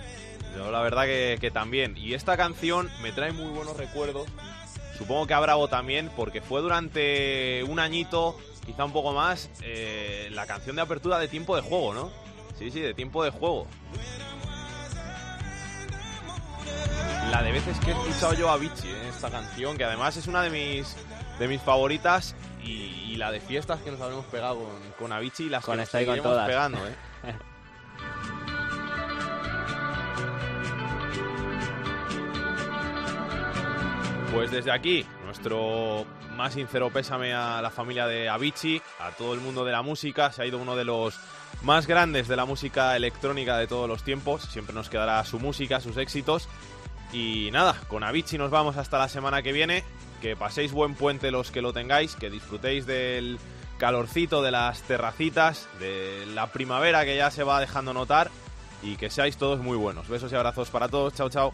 Yo la verdad que, que también. Y esta canción me trae muy buenos recuerdos. Supongo que a Bravo también, porque fue durante un añito, quizá un poco más, eh, la canción de apertura de tiempo de juego, ¿no? Sí, sí, de tiempo de juego. La de veces que he escuchado yo a Vichy, ¿eh? esta canción, que además es una de mis, de mis favoritas, y, y la de fiestas que nos habremos pegado con, con Avicii y las Con que nos seguiremos pegando, ¿eh? Pues desde aquí, nuestro más sincero pésame a la familia de Avicii, a todo el mundo de la música. Se ha ido uno de los más grandes de la música electrónica de todos los tiempos. Siempre nos quedará su música, sus éxitos. Y nada, con Avicii nos vamos hasta la semana que viene. Que paséis buen puente los que lo tengáis, que disfrutéis del calorcito de las terracitas, de la primavera que ya se va dejando notar y que seáis todos muy buenos. Besos y abrazos para todos. Chao, chao.